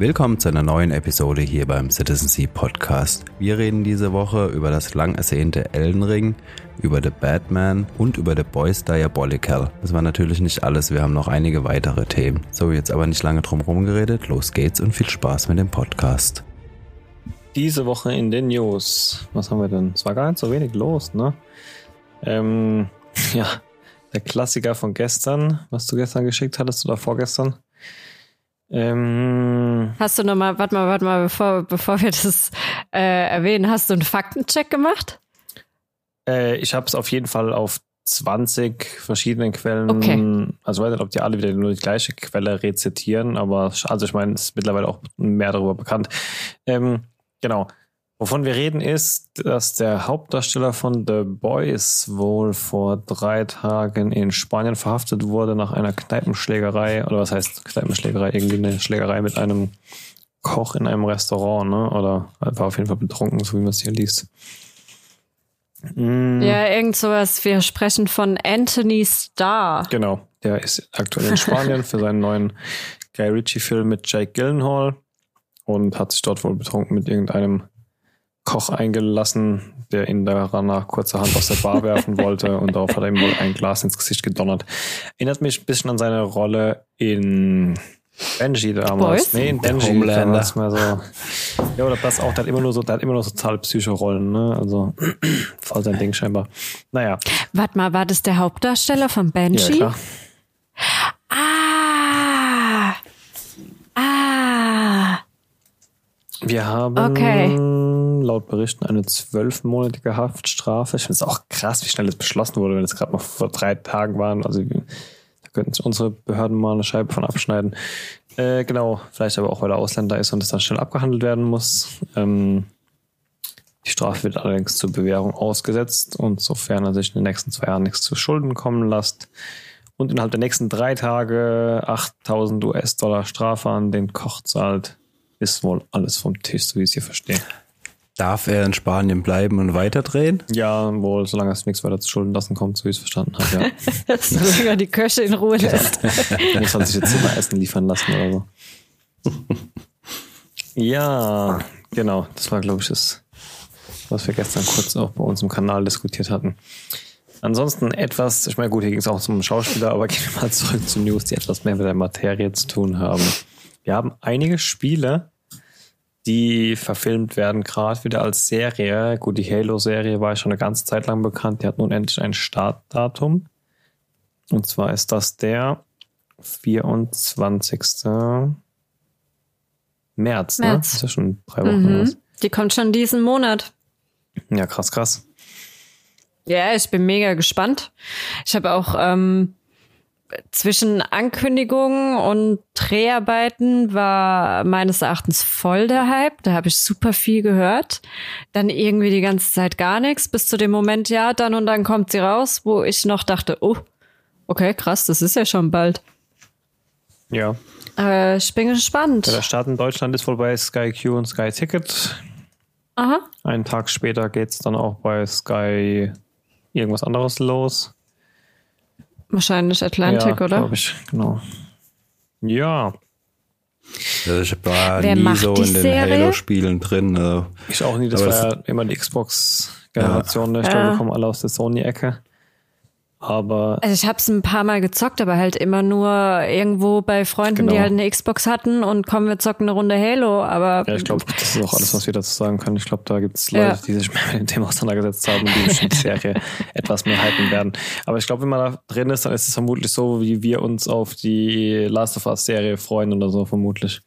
Willkommen zu einer neuen Episode hier beim Citizen Sea Podcast. Wir reden diese Woche über das lang ersehnte Elden Ring, über The Batman und über The Boys Diabolical. Das war natürlich nicht alles, wir haben noch einige weitere Themen. So, jetzt aber nicht lange drum herum geredet, los geht's und viel Spaß mit dem Podcast. Diese Woche in den News. Was haben wir denn? Es war gar nicht so wenig los, ne? Ähm, ja, der Klassiker von gestern, was du gestern geschickt hattest oder vorgestern. Ähm, hast du nochmal, warte mal, warte mal, bevor, bevor wir das äh, erwähnen, hast du einen Faktencheck gemacht? Äh, ich habe es auf jeden Fall auf 20 verschiedenen Quellen. Okay. Also ich weiß nicht, ob die alle wieder nur die gleiche Quelle rezitieren, aber also ich meine, es ist mittlerweile auch mehr darüber bekannt. Ähm, genau. Wovon wir reden ist, dass der Hauptdarsteller von The Boys wohl vor drei Tagen in Spanien verhaftet wurde nach einer Kneipenschlägerei. Oder was heißt Kneipenschlägerei? Irgendwie eine Schlägerei mit einem Koch in einem Restaurant, ne? Oder war auf jeden Fall betrunken, so wie man es hier liest. Mm. Ja, irgend sowas. Wir sprechen von Anthony Starr. Genau. Der ist aktuell in Spanien für seinen neuen Guy Ritchie-Film mit Jake Gyllenhaal und hat sich dort wohl betrunken mit irgendeinem Koch eingelassen, der ihn danach kurzerhand aus der Bar werfen wollte und darauf hat er ihm wohl ein Glas ins Gesicht gedonnert. Erinnert mich ein bisschen an seine Rolle in Benji damals. Boys? Nee, in Benji Homelander. damals mal so. Ja, oder das auch, der hat immer nur so, der hat immer nur so total Psycho-Rollen, ne? Also voll sein Ding scheinbar. Naja. Warte mal, war das der Hauptdarsteller von Benji? Ja, klar. Ah! Ah! Wir haben okay. Laut Berichten eine zwölfmonatige Haftstrafe. Ich finde es auch krass, wie schnell das beschlossen wurde, wenn es gerade noch vor drei Tagen waren. Also da könnten unsere Behörden mal eine Scheibe von abschneiden. Äh, genau, vielleicht aber auch, weil er Ausländer ist und es dann schnell abgehandelt werden muss. Ähm, die Strafe wird allerdings zur Bewährung ausgesetzt und sofern er sich in den nächsten zwei Jahren nichts zu Schulden kommen lässt und innerhalb der nächsten drei Tage 8000 US-Dollar Strafe an den Koch zahlt, ist wohl alles vom Tisch, so wie ich es hier verstehe. Darf er in Spanien bleiben und weiterdrehen? Ja, wohl, solange es nichts weiter zu Schulden lassen kommt, so wie ich es verstanden habe, ja. solange er die Köche in Ruhe lässt. Muss man sich jetzt immer Essen liefern lassen oder so. ja, genau. Das war, glaube ich, das, was wir gestern kurz auch bei uns im Kanal diskutiert hatten. Ansonsten etwas, ich meine, gut, hier ging es auch zum Schauspieler, aber gehen wir mal zurück zu News, die etwas mehr mit der Materie zu tun haben. Wir haben einige Spiele, die verfilmt werden, gerade wieder als Serie. Gut, die Halo-Serie war schon eine ganze Zeit lang bekannt. Die hat nun endlich ein Startdatum. Und zwar ist das der 24. März, ne? März. Das ist ja schon drei Wochen. Mhm. Die kommt schon diesen Monat. Ja, krass, krass. Ja, ich bin mega gespannt. Ich habe auch ähm, zwischen Ankündigungen und Dreharbeiten war meines Erachtens voll der Hype. Da habe ich super viel gehört. Dann irgendwie die ganze Zeit gar nichts, bis zu dem Moment, ja, dann und dann kommt sie raus, wo ich noch dachte, oh, okay, krass, das ist ja schon bald. Ja. Äh, ich bin gespannt. Ja, der Start in Deutschland ist wohl bei Sky Q und Sky Ticket. Aha. Einen Tag später geht's dann auch bei Sky irgendwas anderes los. Wahrscheinlich Atlantic, ja, oder? glaube ich, genau. Ja. Also ich war Wer nie so in den Halo-Spielen drin. Also. Ich auch nie, das Aber war ja immer die Xbox-Generation. Ja. Ich glaube, wir kommen alle aus der Sony-Ecke. Aber also ich habe es ein paar Mal gezockt, aber halt immer nur irgendwo bei Freunden, genau. die halt eine Xbox hatten und kommen wir zocken eine Runde Halo. Aber ja, ich glaube, das ist auch alles, was wir dazu sagen können. Ich glaube, da gibt es Leute, ja. die sich mehr mit dem Thema auseinandergesetzt haben und die bestimmt die Serie etwas mehr halten werden. Aber ich glaube, wenn man da drin ist, dann ist es vermutlich so, wie wir uns auf die Last of Us Serie freuen oder so vermutlich.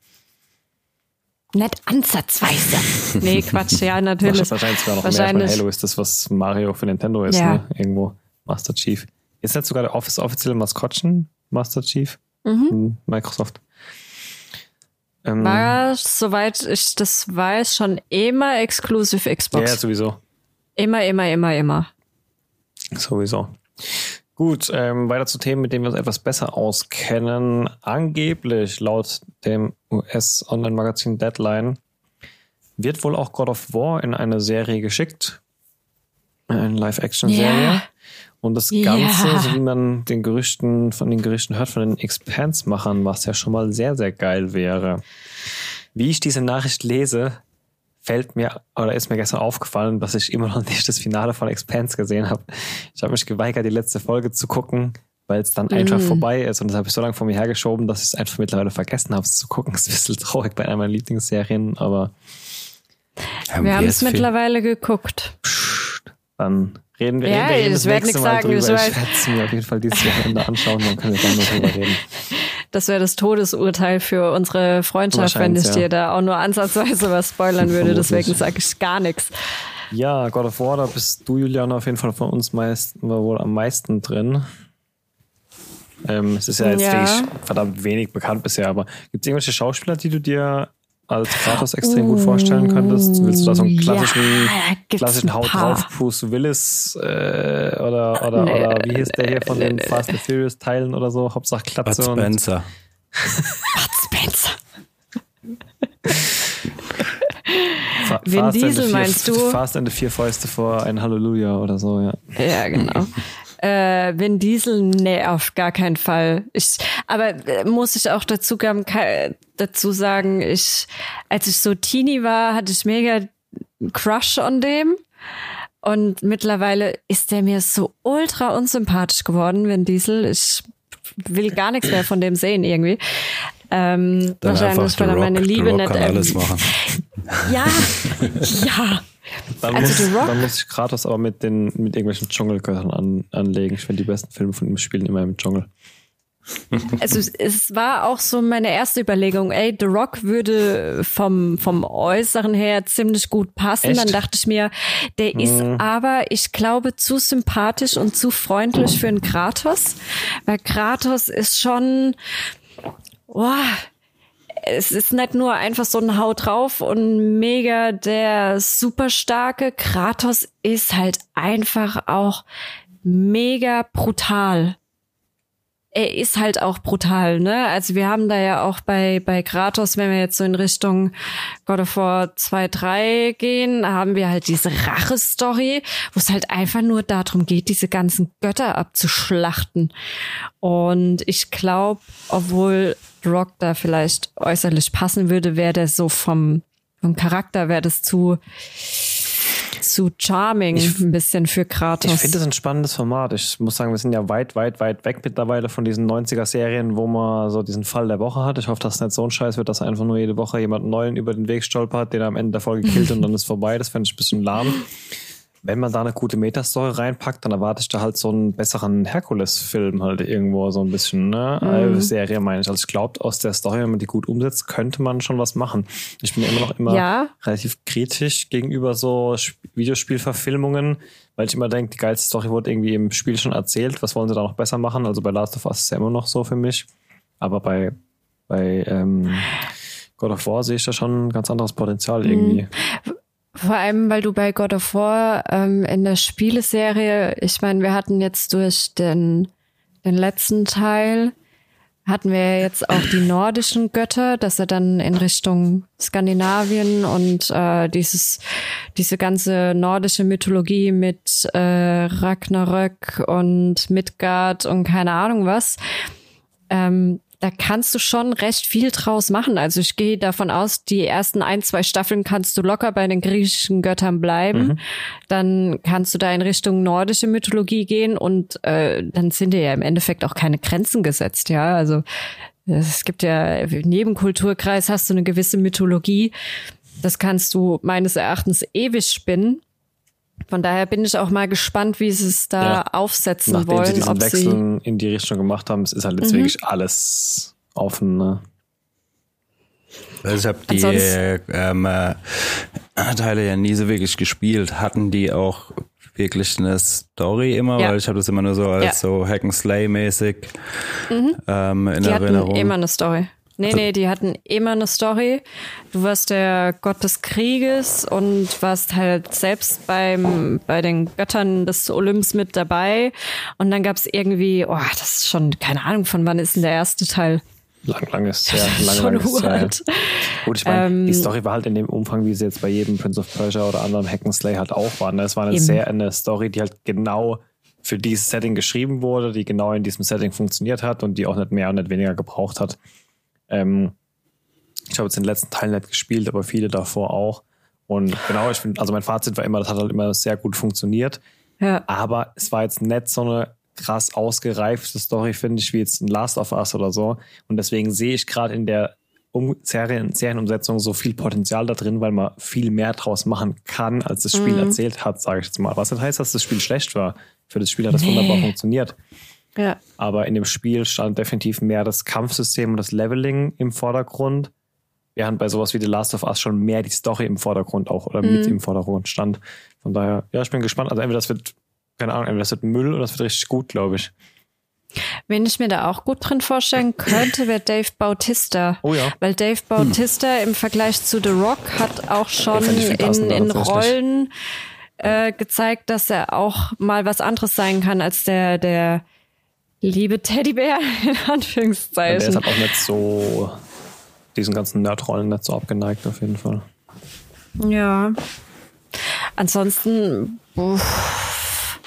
Nicht ansatzweise. nee, Quatsch, ja, natürlich. Wahrscheinlich sogar noch wahrscheinlich. mehr. Von Halo ist das, was Mario für Nintendo ist, ja. ne? Irgendwo. Master Chief. Ist jetzt sogar der Office offizielle Maskottchen Master Chief? Mhm. Microsoft. Ähm, War, soweit ich das weiß, schon immer Exclusive Xbox. Ja, sowieso. Immer, immer, immer, immer. Sowieso. Gut, ähm, weiter zu Themen, mit denen wir uns etwas besser auskennen. Angeblich, laut dem US-Online-Magazin Deadline, wird wohl auch God of War in eine Serie geschickt. Eine Live-Action-Serie. Yeah. Und das Ganze, ja. so wie man den Gerüchten, von den Gerüchten hört, von den Expanse-Machern, was ja schon mal sehr, sehr geil wäre. Wie ich diese Nachricht lese, fällt mir oder ist mir gestern aufgefallen, dass ich immer noch nicht das Finale von Expanse gesehen habe. Ich habe mich geweigert, die letzte Folge zu gucken, weil es dann mm. einfach vorbei ist. Und das habe ich so lange vor mir hergeschoben, dass ich es einfach mittlerweile vergessen habe, es zu gucken. Das ist ein bisschen traurig bei einer meiner Lieblingsserien, aber. Haben wir haben es mittlerweile geguckt. Psst, dann reden wir ja, reden das nächste Mal sagen, drüber. Ich werde es mir auf jeden Fall dieses Wochenende anschauen, dann können wir dann noch drüber reden. Das wäre das Todesurteil für unsere Freundschaft, wenn ich ja. dir da auch nur ansatzweise was spoilern würde. Deswegen sage ich gar nichts. Ja, God of War, da bist du, Julian, auf jeden Fall von uns meist, wohl am meisten drin. Ähm, es ist ja jetzt ja. verdammt wenig bekannt bisher, aber gibt es irgendwelche Schauspieler, die du dir als Kratos extrem gut vorstellen könntest? Willst du da so einen klassischen, ja, klassischen Haut drauf Bruce Willis äh, oder, oder, nee, oder wie hieß der hier von den Fast and Furious Teilen oder so? Hauptsache Klatze Bud Spencer. Bud Spencer. Vin Diesel meinst du? Fast and the Vier Fäuste vor ein Halleluja oder so, ja. Ja, genau. Äh, Vin Diesel, nee, auf gar keinen Fall. Ich, aber äh, muss ich auch dazu, dazu sagen, ich, als ich so Teenie war, hatte ich mega Crush on dem. Und mittlerweile ist der mir so ultra unsympathisch geworden, Vin Diesel. Ich will gar nichts mehr von dem sehen irgendwie. Ähm, Dann wahrscheinlich, weil er meine Liebe nicht. Alles machen. Ja, ja. Dann, also muss, dann muss ich Kratos aber mit den mit irgendwelchen Dschungelgöttern an, anlegen. Ich finde die besten Filme von ihm spielen immer im Dschungel. Also es war auch so meine erste Überlegung, ey, The Rock würde vom, vom Äußeren her ziemlich gut passen. Echt? Dann dachte ich mir, der ist mhm. aber, ich glaube, zu sympathisch und zu freundlich für einen Kratos. Weil Kratos ist schon, boah, es ist nicht nur einfach so ein Haut drauf und mega der super starke. Kratos ist halt einfach auch mega brutal. Er ist halt auch brutal, ne? Also wir haben da ja auch bei, bei Kratos, wenn wir jetzt so in Richtung God of War 2, 3 gehen, haben wir halt diese Rache-Story, wo es halt einfach nur darum geht, diese ganzen Götter abzuschlachten. Und ich glaube, obwohl Rock da vielleicht äußerlich passen würde, wäre der so vom, vom Charakter, wäre das zu, zu charming ich, ein bisschen für Kratos. Ich finde das ein spannendes Format. Ich muss sagen, wir sind ja weit, weit, weit weg mittlerweile von diesen 90er-Serien, wo man so diesen Fall der Woche hat. Ich hoffe, dass es nicht so ein Scheiß wird, dass einfach nur jede Woche jemand Neuen über den Weg stolpert, den er am Ende der Folge killt und dann ist vorbei. Das fände ich ein bisschen lahm wenn man da eine gute Metastory reinpackt, dann erwarte ich da halt so einen besseren Herkules-Film halt irgendwo so ein bisschen, ne? Mhm. Serie meine ich. Also ich glaube, aus der Story, wenn man die gut umsetzt, könnte man schon was machen. Ich bin immer noch immer ja. relativ kritisch gegenüber so Videospielverfilmungen, weil ich immer denke, die geilste Story wurde irgendwie im Spiel schon erzählt. Was wollen sie da noch besser machen? Also bei Last of Us ist es ja immer noch so für mich. Aber bei, bei ähm, God of War sehe ich da schon ein ganz anderes Potenzial irgendwie. Mhm. Vor allem, weil du bei God of War ähm, in der Spieleserie, ich meine, wir hatten jetzt durch den, den letzten Teil, hatten wir jetzt auch die nordischen Götter, dass er dann in Richtung Skandinavien und äh, dieses diese ganze nordische Mythologie mit äh, Ragnarök und Midgard und keine Ahnung was. Ähm, da kannst du schon recht viel draus machen. Also ich gehe davon aus, die ersten ein, zwei Staffeln kannst du locker bei den griechischen Göttern bleiben. Mhm. Dann kannst du da in Richtung nordische Mythologie gehen und äh, dann sind dir ja im Endeffekt auch keine Grenzen gesetzt, ja. Also es gibt ja, jedem Kulturkreis hast du eine gewisse Mythologie. Das kannst du meines Erachtens ewig spinnen. Von daher bin ich auch mal gespannt, wie sie es da ja. aufsetzen Nachdem wollen. Sie diesen Wechsel in die Richtung gemacht haben, es ist halt jetzt mhm. wirklich alles offen. Ne? Also ich habe die ähm, äh, Teile ja nie so wirklich gespielt. Hatten die auch wirklich eine Story immer? Ja. Weil ich habe das immer nur so als ja. so Hack and Slay mäßig mhm. ähm, in die Erinnerung. Hatten immer eine Story. Nee, also, nee, die hatten immer eine Story. Du warst der Gott des Krieges und warst halt selbst beim, bei den Göttern des Olymps mit dabei. Und dann gab es irgendwie, oh, das ist schon, keine Ahnung, von wann ist denn der erste Teil? Lang, lang ist ja, lang, lang ist ja. Gut, ich meine, ähm, die Story war halt in dem Umfang, wie sie jetzt bei jedem Prince of Persia oder anderen Hack'n'Slay halt auch war. Ne? Es war eine eben. sehr eine Story, die halt genau für dieses Setting geschrieben wurde, die genau in diesem Setting funktioniert hat und die auch nicht mehr und nicht weniger gebraucht hat. Ähm, Ich habe jetzt den letzten Teil nicht gespielt, aber viele davor auch. Und genau, ich finde, also mein Fazit war immer, das hat halt immer sehr gut funktioniert. Ja. Aber es war jetzt nicht so eine krass ausgereifte Story, finde ich, wie jetzt ein Last of Us oder so. Und deswegen sehe ich gerade in der um Serien, Serienumsetzung so viel Potenzial da drin, weil man viel mehr draus machen kann, als das Spiel mhm. erzählt hat, sage ich jetzt mal. Was nicht heißt, dass das Spiel schlecht war. Für das Spiel hat das nee. wunderbar funktioniert. Ja. Aber in dem Spiel stand definitiv mehr das Kampfsystem und das Leveling im Vordergrund. Während bei sowas wie The Last of Us schon mehr die Story im Vordergrund auch oder mhm. mit im Vordergrund stand. Von daher, ja, ich bin gespannt. Also entweder das wird, keine Ahnung, entweder das wird Müll oder das wird richtig gut, glaube ich. Wen ich mir da auch gut drin vorstellen könnte, wäre Dave Bautista. Oh ja. Weil Dave Bautista hm. im Vergleich zu The Rock hat auch schon in, in Rollen äh, gezeigt, dass er auch mal was anderes sein kann als der, der liebe Teddybär, in Anführungszeichen. der ist halt auch nicht so diesen ganzen Nerdrollen nicht so abgeneigt, auf jeden Fall. Ja. Ansonsten, uff,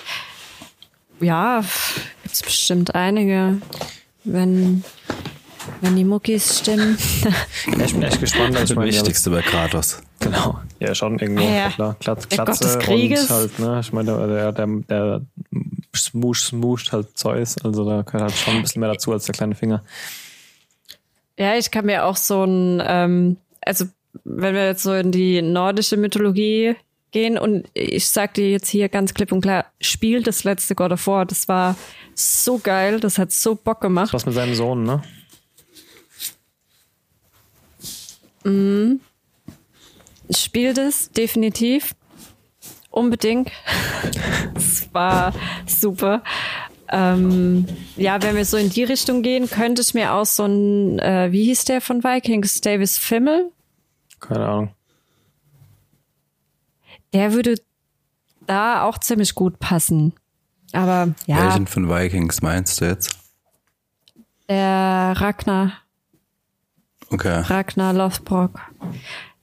ja, gibt's bestimmt einige, wenn, wenn die Muckis stimmen. ja, ich bin echt gespannt. Das ist das Wichtigste bei Kratos. Genau. Ja, schon irgendwo, ja, klar. Klatz, Klatze und halt, ne, ich meine, der, der, der smush, smusht halt Zeus, also da gehört halt schon ein bisschen mehr dazu als der kleine Finger. Ja, ich kann mir auch so ein, ähm, also wenn wir jetzt so in die nordische Mythologie gehen und ich sag dir jetzt hier ganz klipp und klar, spiel das letzte God of War. Das war so geil, das hat so Bock gemacht. Was mit seinem Sohn, ne? Mhm. Spiel das, definitiv. Unbedingt. Es war super. Ähm, ja, wenn wir so in die Richtung gehen, könnte ich mir auch so ein, äh, wie hieß der von Vikings? Davis Fimmel? Keine Ahnung. Der würde da auch ziemlich gut passen. Aber ja. Welchen von Vikings meinst du jetzt? Der Ragnar. Okay. Ragnar Lothbrok.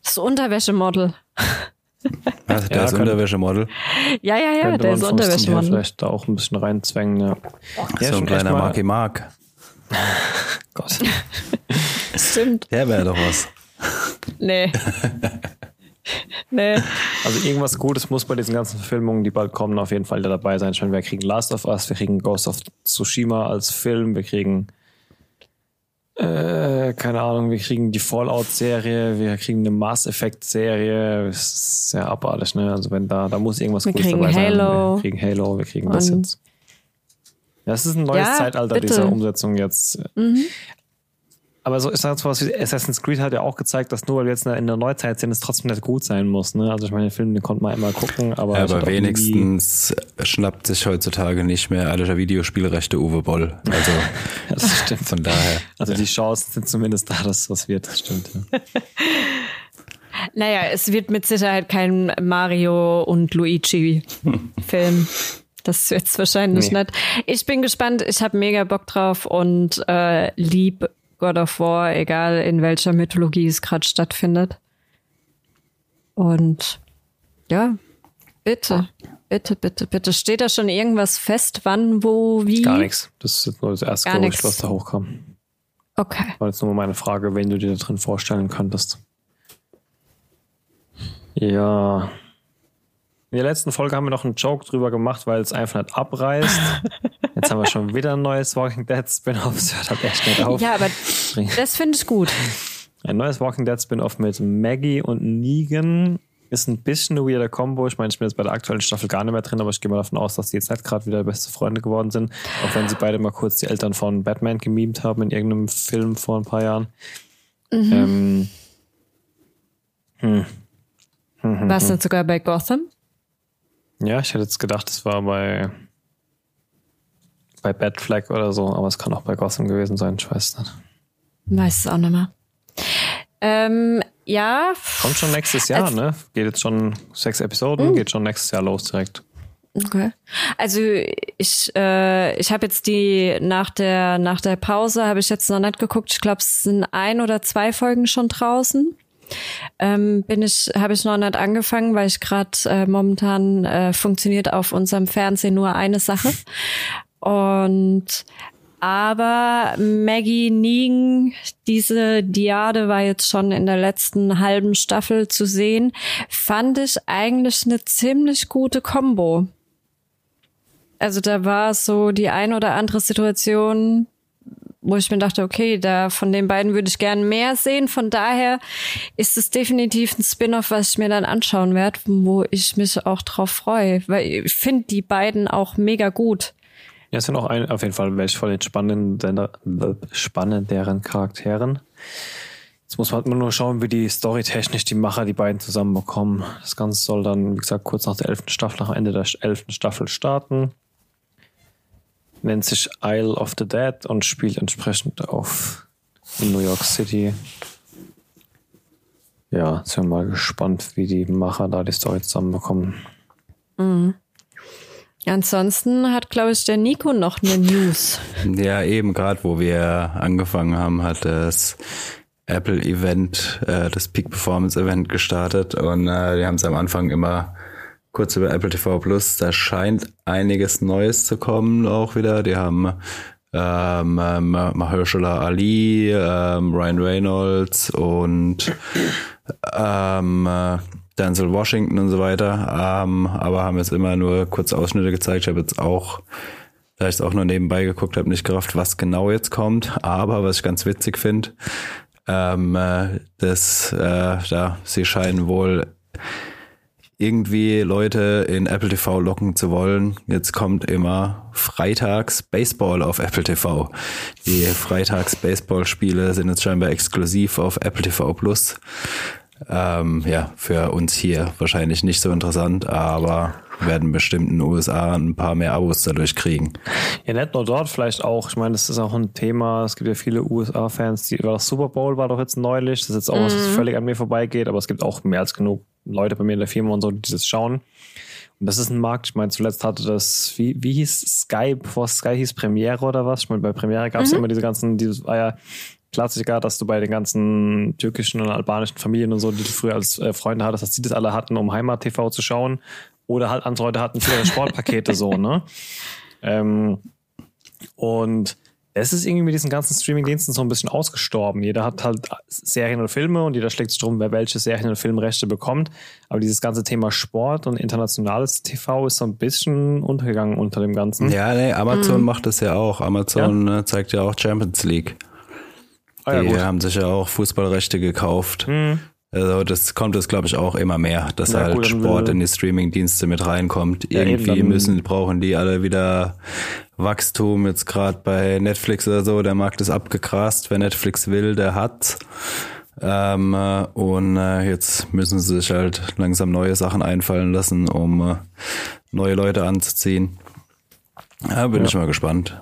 Das Unterwäschemodel. Also der ja, ist Unterwäschemodel. Ja, ja, ja, der ist Unterwäschemodel. Vielleicht da auch ein bisschen reinzwängen, ja. ja so ein kleiner Marky Mark. Gott. Stimmt. Der wäre doch was. Nee. nee. Also irgendwas Gutes muss bei diesen ganzen Verfilmungen, die bald kommen, auf jeden Fall dabei sein. Ich meine, wir kriegen Last of Us, wir kriegen Ghost of Tsushima als Film, wir kriegen äh, keine Ahnung, wir kriegen die Fallout-Serie, wir kriegen eine Mass Effect-Serie. ist sehr abartig, ne? Also wenn da, da muss irgendwas wir Gutes dabei Halo. sein. Wir kriegen Halo, wir kriegen das jetzt. Ja, es ist ein neues ja, Zeitalter bitte. dieser Umsetzung jetzt. Mhm. Aber so, ich sag jetzt was wie Assassin's Creed hat ja auch gezeigt, dass nur weil wir jetzt in der Neuzeit sind, es trotzdem nicht gut sein muss. Ne? Also ich meine, den Film, den konnte man immer gucken, aber. Ja, aber wenigstens schnappt sich heutzutage nicht mehr alle Videospielrechte Uwe Boll. Also das stimmt. von daher. Also die Chancen sind zumindest da, dass das wird. Das stimmt. Ja. naja, es wird mit Sicherheit kein Mario und Luigi-Film. Das wird es wahrscheinlich nee. nicht. Ich bin gespannt. Ich habe mega Bock drauf und äh, lieb God of War, egal in welcher Mythologie es gerade stattfindet. Und ja, bitte, bitte, bitte, bitte. Steht da schon irgendwas fest, wann, wo, wie? Gar nichts. Das ist nur das erste Gerücht, was da hochkam. Okay. War jetzt nur meine Frage, wen du dir da drin vorstellen könntest. Ja, in der letzten Folge haben wir noch einen Joke drüber gemacht, weil es einfach nicht abreißt. Jetzt haben wir schon wieder ein neues Walking Dead Spin-off. Das hört halt echt nicht auf. Ja, aber das finde ich gut. Ein neues Walking Dead Spin-off mit Maggie und Negan ist ein bisschen eine weirder Combo. Ich meine, ich bin jetzt bei der aktuellen Staffel gar nicht mehr drin, aber ich gehe mal davon aus, dass die jetzt nicht gerade wieder beste Freunde geworden sind. Auch wenn sie beide mal kurz die Eltern von Batman gemimt haben in irgendeinem Film vor ein paar Jahren. Mhm. Ähm, hm. Hm, War es nicht sogar bei Gotham? Ja, ich hätte jetzt gedacht, es war bei, bei Bad Flag oder so, aber es kann auch bei Gotham gewesen sein, ich weiß nicht. Weiß es auch nicht mehr. Ähm, ja. Kommt schon nächstes Jahr, also, ne? Geht jetzt schon sechs Episoden, mh. geht schon nächstes Jahr los direkt. Okay. Also ich äh, ich habe jetzt die nach der nach der Pause habe ich jetzt noch nicht geguckt. Ich glaube, es sind ein oder zwei Folgen schon draußen. Ähm, bin ich, habe ich noch nicht angefangen, weil ich gerade äh, momentan äh, funktioniert auf unserem Fernsehen nur eine Sache. Und Aber Maggie Negan, diese Diade war jetzt schon in der letzten halben Staffel zu sehen, fand ich eigentlich eine ziemlich gute Combo. Also da war so die ein oder andere Situation, wo ich mir dachte, okay, da von den beiden würde ich gerne mehr sehen. Von daher ist es definitiv ein Spin-off, was ich mir dann anschauen werde, wo ich mich auch drauf freue, weil ich finde die beiden auch mega gut. Ja, es sind auch ein, auf jeden Fall welche von den spannenden, spannenderen Charakteren. Jetzt muss man halt nur schauen, wie die storytechnisch die Macher die beiden zusammenbekommen. Das Ganze soll dann, wie gesagt, kurz nach der elften Staffel, nach Ende der elften Staffel starten. Nennt sich Isle of the Dead und spielt entsprechend auf in New York City. Ja, sind wir mal gespannt, wie die Macher da die Story zusammenbekommen. Mhm. Ansonsten hat, glaube ich, der Nico noch eine News. Ja, eben gerade, wo wir angefangen haben, hat das Apple-Event, äh, das Peak Performance Event gestartet und äh, die haben es am Anfang immer kurz über Apple TV Plus. Da scheint einiges Neues zu kommen auch wieder. Die haben ähm, ähm, Mahershala Ali, ähm, Ryan Reynolds und ähm, äh, Denzel Washington und so weiter, ähm, aber haben jetzt immer nur kurz Ausschnitte gezeigt. Ich habe jetzt auch, da ich es auch nur nebenbei geguckt habe, nicht gerafft, was genau jetzt kommt. Aber was ich ganz witzig finde, ähm, äh, dass äh, da sie scheinen wohl irgendwie Leute in Apple TV locken zu wollen. Jetzt kommt immer freitags Baseball auf Apple TV. Die freitags Baseball-Spiele sind jetzt scheinbar exklusiv auf Apple TV Plus. Ähm, ja, für uns hier wahrscheinlich nicht so interessant, aber werden bestimmt in den USA ein paar mehr Abos dadurch kriegen. Ja, nicht nur dort, vielleicht auch. Ich meine, das ist auch ein Thema. Es gibt ja viele USA-Fans, die das Super Bowl war doch jetzt neulich. Das ist jetzt auch mhm. was, was völlig an mir vorbeigeht, aber es gibt auch mehr als genug Leute bei mir in der Firma und so, die das schauen. Und das ist ein Markt. Ich meine, zuletzt hatte das, wie, wie hieß Sky, bevor Sky hieß Premiere oder was? Ich meine, bei Premiere gab es mhm. immer diese ganzen, dieses war ja Klassiker, dass du bei den ganzen türkischen und albanischen Familien und so, die du früher als äh, Freunde hattest, dass die das alle hatten, um Heimat-TV zu schauen. Oder halt andere Leute hatten viele Sportpakete so, ne? Ähm, und es ist irgendwie mit diesen ganzen Streaming-Diensten so ein bisschen ausgestorben. Jeder hat halt Serien und Filme und jeder schlägt sich drum, wer welche Serien und Filmrechte bekommt. Aber dieses ganze Thema Sport und internationales TV ist so ein bisschen untergegangen unter dem Ganzen. Ja, nee, Amazon mhm. macht das ja auch. Amazon ja? Äh, zeigt ja auch Champions League. Ah, ja, die gut. haben sich ja auch Fußballrechte gekauft. Mhm. Also das kommt es, glaube ich, auch immer mehr, dass ja, halt gut, Sport in die Streaming-Dienste mit reinkommt. Ja, Irgendwie müssen, brauchen die alle wieder Wachstum. Jetzt gerade bei Netflix oder so, der Markt ist abgegrast. Wer Netflix will, der hat. Ähm, äh, und äh, jetzt müssen sie sich halt langsam neue Sachen einfallen lassen, um äh, neue Leute anzuziehen. Ja, bin ja. ich mal gespannt.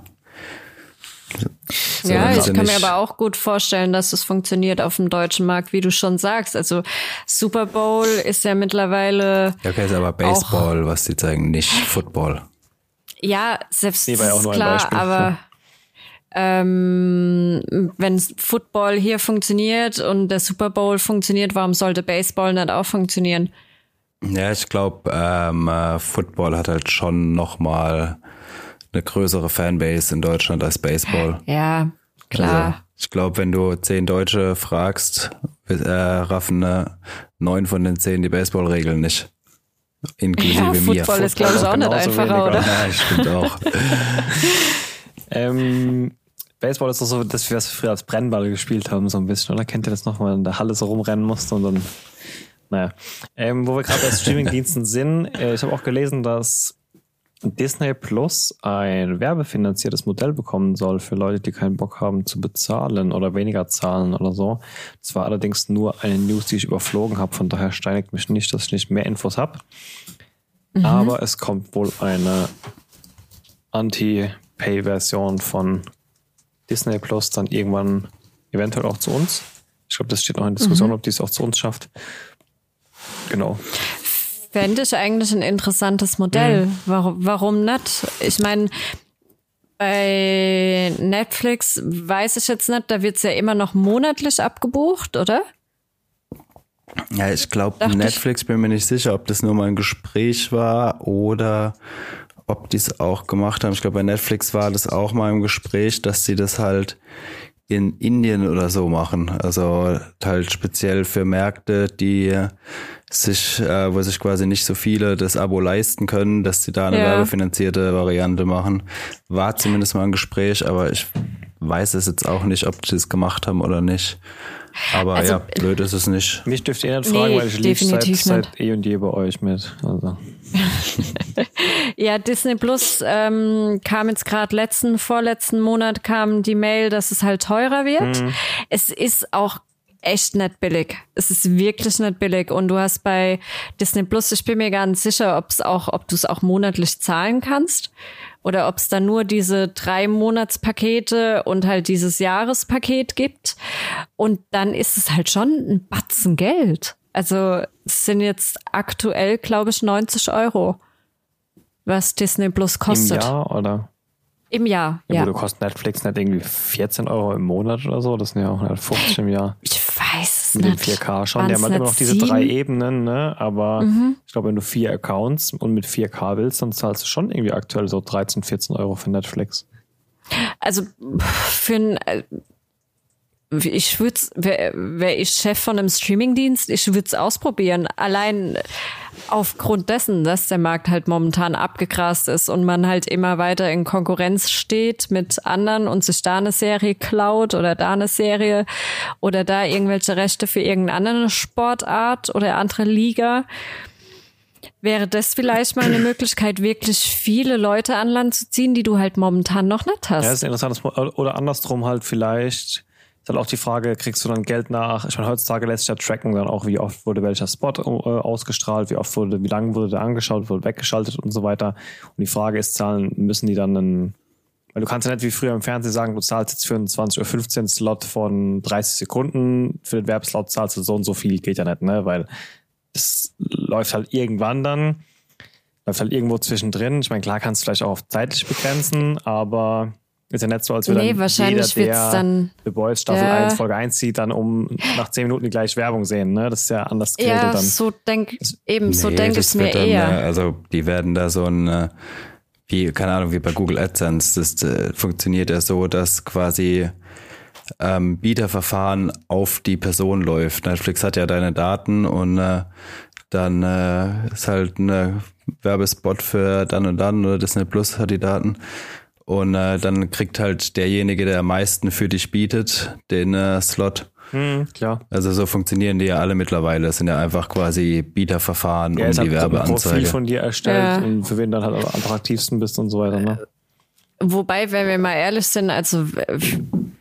So, ja, ich kann mir aber auch gut vorstellen, dass es funktioniert auf dem deutschen Markt, wie du schon sagst. Also Super Bowl ist ja mittlerweile. Ja, okay, ist aber Baseball, was sie zeigen, nicht Football. Ja, selbst nee, war auch nur klar, ein aber ähm, wenn Football hier funktioniert und der Super Bowl funktioniert, warum sollte Baseball nicht auch funktionieren? Ja, ich glaube, ähm, äh, Football hat halt schon noch mal eine größere Fanbase in Deutschland als Baseball. Ja, klar. Also, ich glaube, wenn du zehn Deutsche fragst, äh, raffen äh, neun von den zehn die Baseballregeln nicht. Inklusive ja, mir. Football ist, glaube ich, auch nicht einfacher, oder? Ja, stimmt auch. ähm, Baseball ist doch so, dass wir früher als Brennball gespielt haben, so ein bisschen, oder? Kennt ihr das noch, wenn man in der Halle so rumrennen musste und dann, naja. Ähm, wo wir gerade bei Streamingdiensten sind, äh, ich habe auch gelesen, dass Disney Plus ein werbefinanziertes Modell bekommen soll für Leute, die keinen Bock haben zu bezahlen oder weniger zahlen oder so. Das war allerdings nur eine News, die ich überflogen habe. Von daher steinigt mich nicht, dass ich nicht mehr Infos habe. Mhm. Aber es kommt wohl eine Anti-Pay-Version von Disney Plus dann irgendwann eventuell auch zu uns. Ich glaube, das steht noch in Diskussion, mhm. ob die es auch zu uns schafft. Genau. Fände ich eigentlich ein interessantes Modell. Mhm. Warum, warum nicht? Ich meine, bei Netflix weiß ich jetzt nicht, da wird es ja immer noch monatlich abgebucht, oder? Ja, ich glaube, Netflix ich. bin mir nicht sicher, ob das nur mal ein Gespräch war oder ob die es auch gemacht haben. Ich glaube, bei Netflix war das auch mal im Gespräch, dass sie das halt in Indien oder so machen. Also halt speziell für Märkte, die sich, äh, wo sich quasi nicht so viele das Abo leisten können, dass sie da eine ja. werbefinanzierte Variante machen. War zumindest mal ein Gespräch, aber ich weiß es jetzt auch nicht, ob die das gemacht haben oder nicht. Aber also, ja, blöd ist es nicht. Mich dürft ihr nicht fragen, nee, weil ich lief seit, seit eh und je bei euch mit. Also. ja, Disney Plus ähm, kam jetzt gerade letzten, vorletzten Monat kam die Mail, dass es halt teurer wird. Mhm. Es ist auch echt nicht billig. Es ist wirklich nicht billig. Und du hast bei Disney Plus, ich bin mir gar nicht sicher, ob es auch, ob du es auch monatlich zahlen kannst oder ob es da nur diese drei Monatspakete und halt dieses Jahrespaket gibt. Und dann ist es halt schon ein Batzen Geld. Also es sind jetzt aktuell, glaube ich, 90 Euro, was Disney Plus kostet. Im Jahr oder? Im Jahr, ja. ja. Gut, kostet Netflix nicht irgendwie 14 Euro im Monat oder so? Das sind ja auch 50 im Jahr. Ich Mit dem 4K schon. Haben halt immer noch diese sieben? drei Ebenen, ne? Aber mhm. ich glaube, wenn du vier Accounts und mit 4K willst, dann zahlst du schon irgendwie aktuell so 13, 14 Euro für Netflix. Also für ein äh, ich würde wäre wär ich Chef von einem Streamingdienst, ich würde es ausprobieren. Allein aufgrund dessen, dass der Markt halt momentan abgegrast ist und man halt immer weiter in Konkurrenz steht mit anderen und sich da eine Serie klaut oder da eine Serie oder da irgendwelche Rechte für irgendeine andere Sportart oder andere Liga. Wäre das vielleicht mal eine Möglichkeit, wirklich viele Leute an Land zu ziehen, die du halt momentan noch nicht hast? Ja, ist interessant. Oder andersrum halt vielleicht ist halt auch die Frage, kriegst du dann Geld nach? Ich meine, heutzutage lässt sich ja tracken dann auch, wie oft wurde welcher Spot äh, ausgestrahlt, wie oft wurde, wie lange wurde der angeschaut, wurde weggeschaltet und so weiter. Und die Frage ist, zahlen, müssen die dann einen, weil du kannst ja nicht wie früher im Fernsehen sagen, du zahlst jetzt für einen 20.15 Uhr Slot von 30 Sekunden, für den Werbslot zahlst du so und so viel, geht ja nicht, ne? Weil es läuft halt irgendwann dann, läuft halt irgendwo zwischendrin. Ich meine, klar kannst du vielleicht auch auf zeitlich begrenzen, aber ist ja nicht so, als würde nee, dann wahrscheinlich jeder, der dann, The Boys Staffel ja. 1, Folge 1 sieht, dann um nach 10 Minuten die gleiche Werbung sehen. Ne? Das ist ja anders geregelt ja, dann. so denk, eben, nee, so denke ich mir dann, eher. Also die werden da so ein, äh, wie, keine Ahnung, wie bei Google AdSense, das äh, funktioniert ja so, dass quasi ähm, Bieterverfahren auf die Person läuft. Netflix hat ja deine Daten und äh, dann äh, ist halt ein Werbespot für dann und dann oder Disney Plus hat die Daten und äh, dann kriegt halt derjenige, der am meisten für dich bietet, den äh, Slot. Hm, klar. Also so funktionieren die ja alle mittlerweile. Das sind ja einfach quasi Bieterverfahren ja, um die Werbeanzeige. Ein Profil von dir erstellt ja. und für wen dann halt am attraktivsten bist und so weiter. Ne? Wobei, wenn wir mal ehrlich sind, also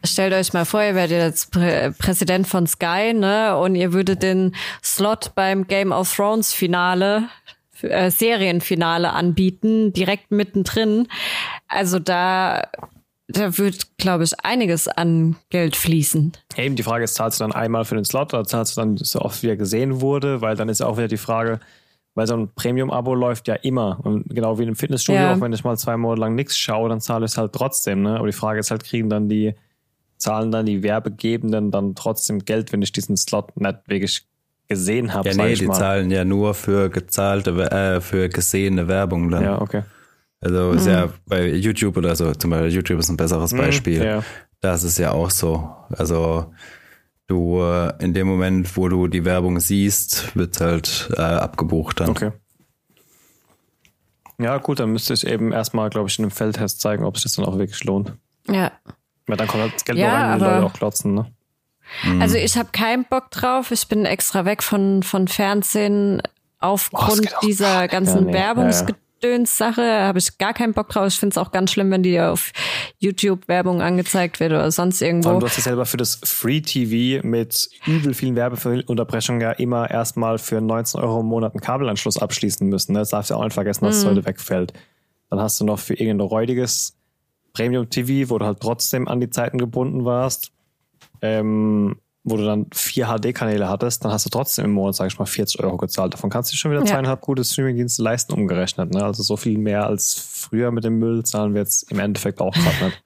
stellt euch mal vor, ihr werdet jetzt Prä Präsident von Sky, ne? Und ihr würdet den Slot beim Game of Thrones Finale äh, Serienfinale anbieten, direkt mittendrin. Also da, da wird, glaube ich, einiges an Geld fließen. Eben, die Frage ist, zahlst du dann einmal für den Slot oder zahlst du dann so oft, wie er gesehen wurde? Weil dann ist auch wieder die Frage, weil so ein Premium-Abo läuft ja immer. Und genau wie in einem Fitnessstudio, ja. auch wenn ich mal zwei Monate lang nichts schaue, dann zahle ich es halt trotzdem. Ne? Aber die Frage ist halt, kriegen dann die, zahlen dann die Werbegebenden dann trotzdem Geld, wenn ich diesen Slot nicht wirklich gesehen habe. Ja, nee, die mal. zahlen ja nur für gezahlte, äh, für gesehene Werbung dann. Ja, okay. Also ist ja mhm. bei YouTube oder so, zum Beispiel YouTube ist ein besseres mhm, Beispiel. Ja. Da ist es ja auch so. Also du äh, in dem Moment, wo du die Werbung siehst, wird halt äh, abgebucht dann. Okay. Ja, gut, dann müsste ich eben erstmal, glaube ich, in einem Feldtest zeigen, ob sich das dann auch wirklich lohnt. Ja. Weil dann kommt halt das Geld ja, nur rein, wenn die Leute auch klotzen, ne? Mhm. Also ich habe keinen Bock drauf. Ich bin extra weg von, von Fernsehen aufgrund oh, dieser ganzen ja. Werbungsgedöns-Sache. Habe ich gar keinen Bock drauf. Ich finde es auch ganz schlimm, wenn die auf YouTube Werbung angezeigt wird oder sonst irgendwo. du hast ja selber für das Free TV mit übel vielen Werbeunterbrechungen ja immer erstmal für 19 Euro im Monat einen Kabelanschluss abschließen müssen. Ne? Das darfst du auch nicht vergessen, dass es mhm. heute wegfällt. Dann hast du noch für irgendein räudiges Premium TV, wo du halt trotzdem an die Zeiten gebunden warst ähm, wo du dann vier HD-Kanäle hattest, dann hast du trotzdem im Monat, sag ich mal, 40 Euro gezahlt. Davon kannst du schon wieder ja. zweieinhalb gute Streamingdienste leisten, umgerechnet. Ne? Also so viel mehr als früher mit dem Müll zahlen wir jetzt im Endeffekt auch gerade nicht.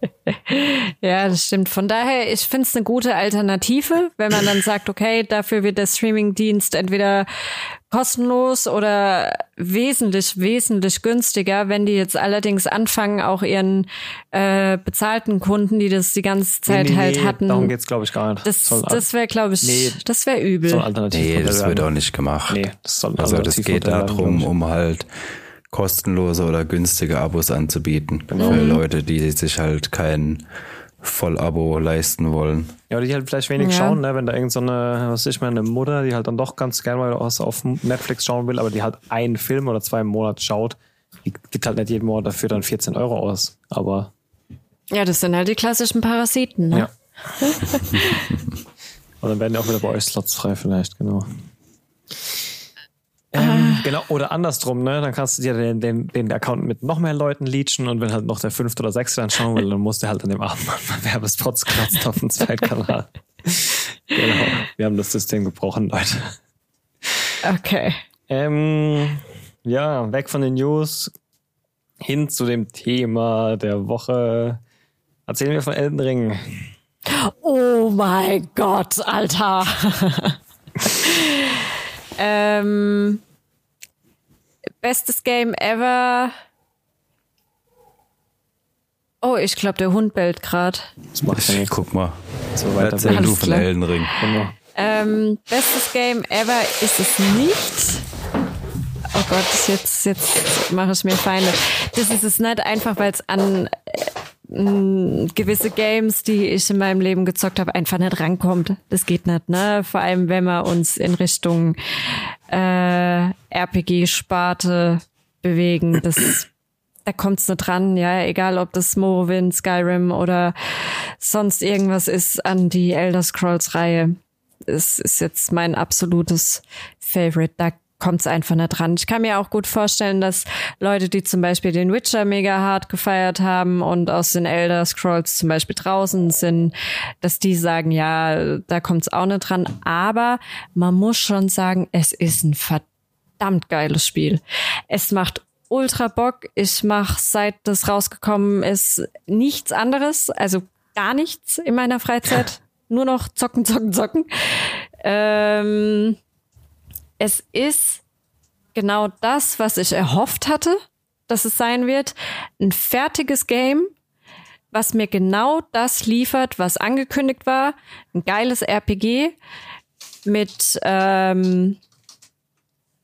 ja, das stimmt. Von daher, ich finde es eine gute Alternative, wenn man dann sagt, okay, dafür wird der Streamingdienst entweder kostenlos oder wesentlich, wesentlich günstiger. Wenn die jetzt allerdings anfangen, auch ihren äh, bezahlten Kunden, die das die ganze Zeit nee, nee, halt nee, hatten. Darum geht's, glaube ich, gar nicht. Das, das wäre, glaube ich, Nee. das wäre übel. so ein Alternativ Nee, das wird auch nicht gemacht. Nee, das soll Also das geht darum, um halt kostenlose oder günstige Abos anzubieten. Genau. Für Leute, die sich halt kein Vollabo leisten wollen. Ja, die halt vielleicht wenig Ja. schauen, ne? wenn da irgend so eine, was weiß ich meine, Mutter, die halt dann doch ganz gerne mal was auf Netflix schauen will, aber die halt einen Film oder zwei im Monat schaut, die gibt halt nicht jeden Monat dafür dann 14 Euro aus. Aber ja, das sind halt die klassischen Parasiten. Ne? ja. Und dann werden ja auch wieder bei euch Slots frei vielleicht, genau. Ähm, genau, oder andersrum, ne? Dann kannst du dir den, den, den Account mit noch mehr Leuten leechen und wenn halt noch der fünfte oder sechste dann schauen will, dann musst du halt an dem Abend mal Werbespots kratzen auf dem Zweitkanal. genau. Wir haben das System gebrochen, Leute. Okay. Ähm, ja, weg von den News hin zu dem Thema der Woche. Erzählen wir von Elden Ring. Oh mein Gott, Alter. ähm, bestes Game ever. Oh, ich glaube, der Hund bellt gerade. Das macht nichts. Guck mal. So weiter. Erzähl du von. Elden Ring. Genau. Ähm, bestes Game ever ist es nicht. Oh Gott, jetzt, jetzt mache ich mir Feinde. Das ist es nicht einfach, weil es an äh, m, gewisse Games, die ich in meinem Leben gezockt habe, einfach nicht rankommt. Das geht nicht, ne? Vor allem, wenn wir uns in Richtung äh, RPG-Sparte bewegen. Das, da kommt's nicht dran, ja, egal ob das Morrowind, Skyrim oder sonst irgendwas ist an die Elder Scrolls-Reihe es ist jetzt mein absolutes Favorite. Da kommt's einfach nicht dran. Ich kann mir auch gut vorstellen, dass Leute, die zum Beispiel den Witcher mega hart gefeiert haben und aus den Elder Scrolls zum Beispiel draußen sind, dass die sagen, ja, da kommt's auch nicht dran. Aber man muss schon sagen, es ist ein verdammt geiles Spiel. Es macht ultra Bock. Ich mache, seit das rausgekommen ist, nichts anderes, also gar nichts in meiner Freizeit. Nur noch zocken, zocken, zocken. Ähm, es ist genau das, was ich erhofft hatte, dass es sein wird. Ein fertiges Game, was mir genau das liefert, was angekündigt war. Ein geiles RPG mit, ähm,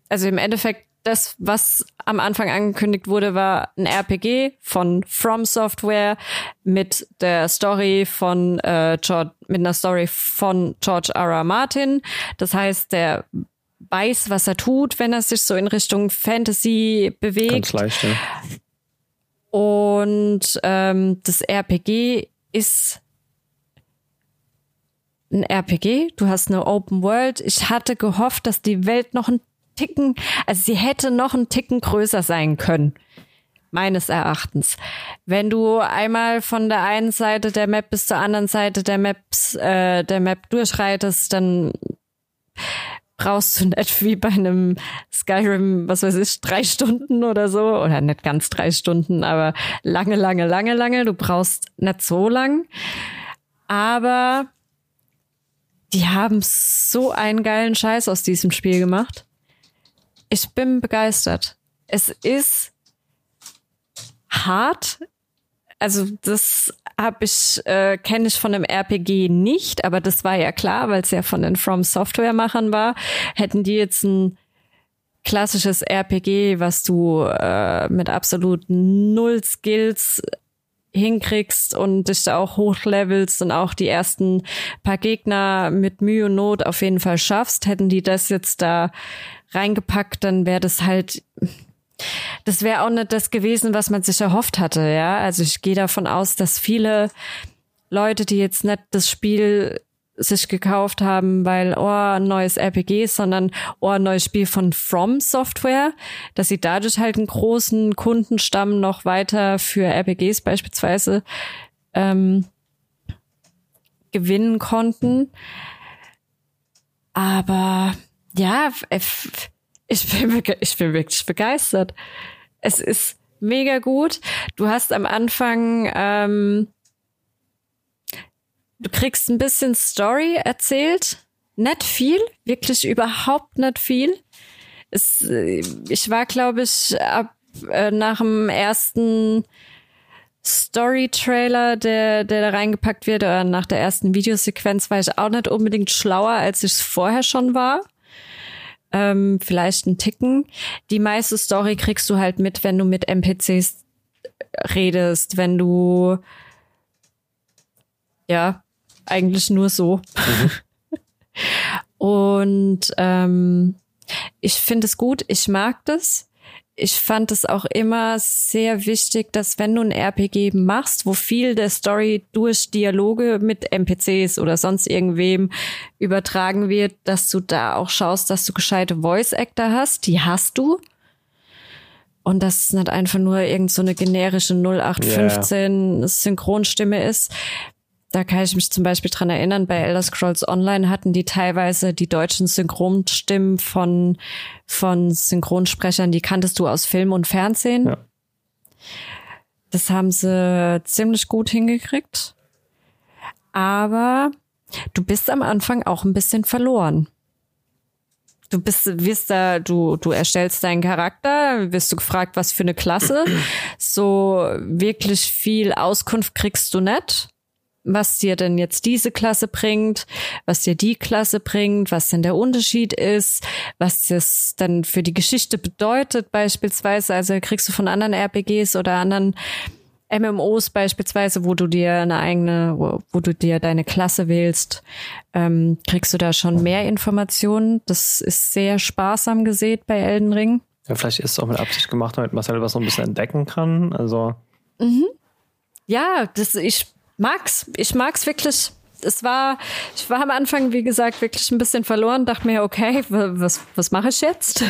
also im Endeffekt das, was am Anfang angekündigt wurde, war ein RPG von From Software mit der Story von äh, George, mit einer Story von George R. R. Martin. Das heißt, der weiß, was er tut, wenn er sich so in Richtung Fantasy bewegt. Ganz leicht, ja. Und ähm, das RPG ist ein RPG. Du hast eine Open World. Ich hatte gehofft, dass die Welt noch ein Ticken, also sie hätte noch ein Ticken größer sein können. Meines Erachtens. Wenn du einmal von der einen Seite der Map bis zur anderen Seite der Maps, äh, der Map durchreitest, dann brauchst du nicht wie bei einem Skyrim, was weiß ich, drei Stunden oder so, oder nicht ganz drei Stunden, aber lange, lange, lange, lange. Du brauchst nicht so lang. Aber die haben so einen geilen Scheiß aus diesem Spiel gemacht. Ich bin begeistert. Es ist hart. Also das habe ich äh, kenne ich von einem RPG nicht, aber das war ja klar, weil es ja von den From Software Machern war. Hätten die jetzt ein klassisches RPG, was du äh, mit absolut null Skills hinkriegst und dich da auch hochlevelst und auch die ersten paar Gegner mit Mühe und Not auf jeden Fall schaffst, hätten die das jetzt da reingepackt, dann wäre das halt, das wäre auch nicht das gewesen, was man sich erhofft hatte, ja. Also ich gehe davon aus, dass viele Leute, die jetzt nicht das Spiel sich gekauft haben, weil, oh, ein neues RPG sondern, oh, ein neues Spiel von From Software, dass sie dadurch halt einen großen Kundenstamm noch weiter für RPGs beispielsweise ähm, gewinnen konnten. Aber ja, ich bin, ich bin wirklich begeistert. Es ist mega gut. Du hast am Anfang ähm, du kriegst ein bisschen Story erzählt. Nicht viel, wirklich überhaupt nicht viel. Es, äh, ich war, glaube ich, ab äh, nach dem ersten Story-Trailer, der, der da reingepackt wird, oder nach der ersten Videosequenz war ich auch nicht unbedingt schlauer, als ich es vorher schon war. Ähm, vielleicht ein Ticken. Die meiste Story kriegst du halt mit, wenn du mit NPCs redest, wenn du ja, eigentlich nur so. Mhm. Und ähm, ich finde es gut, ich mag das ich fand es auch immer sehr wichtig, dass wenn du ein RPG machst, wo viel der Story durch Dialoge mit NPCs oder sonst irgendwem übertragen wird, dass du da auch schaust, dass du gescheite Voice Actor hast. Die hast du. Und dass es nicht einfach nur irgend so eine generische 0815 yeah. Synchronstimme ist. Da kann ich mich zum Beispiel dran erinnern, bei Elder Scrolls Online hatten die teilweise die deutschen Synchronstimmen von, von Synchronsprechern, die kanntest du aus Film und Fernsehen. Ja. Das haben sie ziemlich gut hingekriegt. Aber du bist am Anfang auch ein bisschen verloren. Du bist, wirst da, du, du erstellst deinen Charakter, wirst du gefragt, was für eine Klasse. So wirklich viel Auskunft kriegst du nicht was dir denn jetzt diese Klasse bringt, was dir die Klasse bringt, was denn der Unterschied ist, was das dann für die Geschichte bedeutet beispielsweise. Also kriegst du von anderen RPGs oder anderen MMOs beispielsweise, wo du dir eine eigene, wo, wo du dir deine Klasse wählst, ähm, kriegst du da schon mehr Informationen. Das ist sehr sparsam gesät bei Elden Ring. Ja, vielleicht ist es auch mit Absicht gemacht, damit man selber so ein bisschen entdecken kann. Also. Mhm. Ja, das, ich mag's. Ich mag's wirklich. Es war, ich war am Anfang, wie gesagt, wirklich ein bisschen verloren, dachte mir, okay, was, was mache ich jetzt?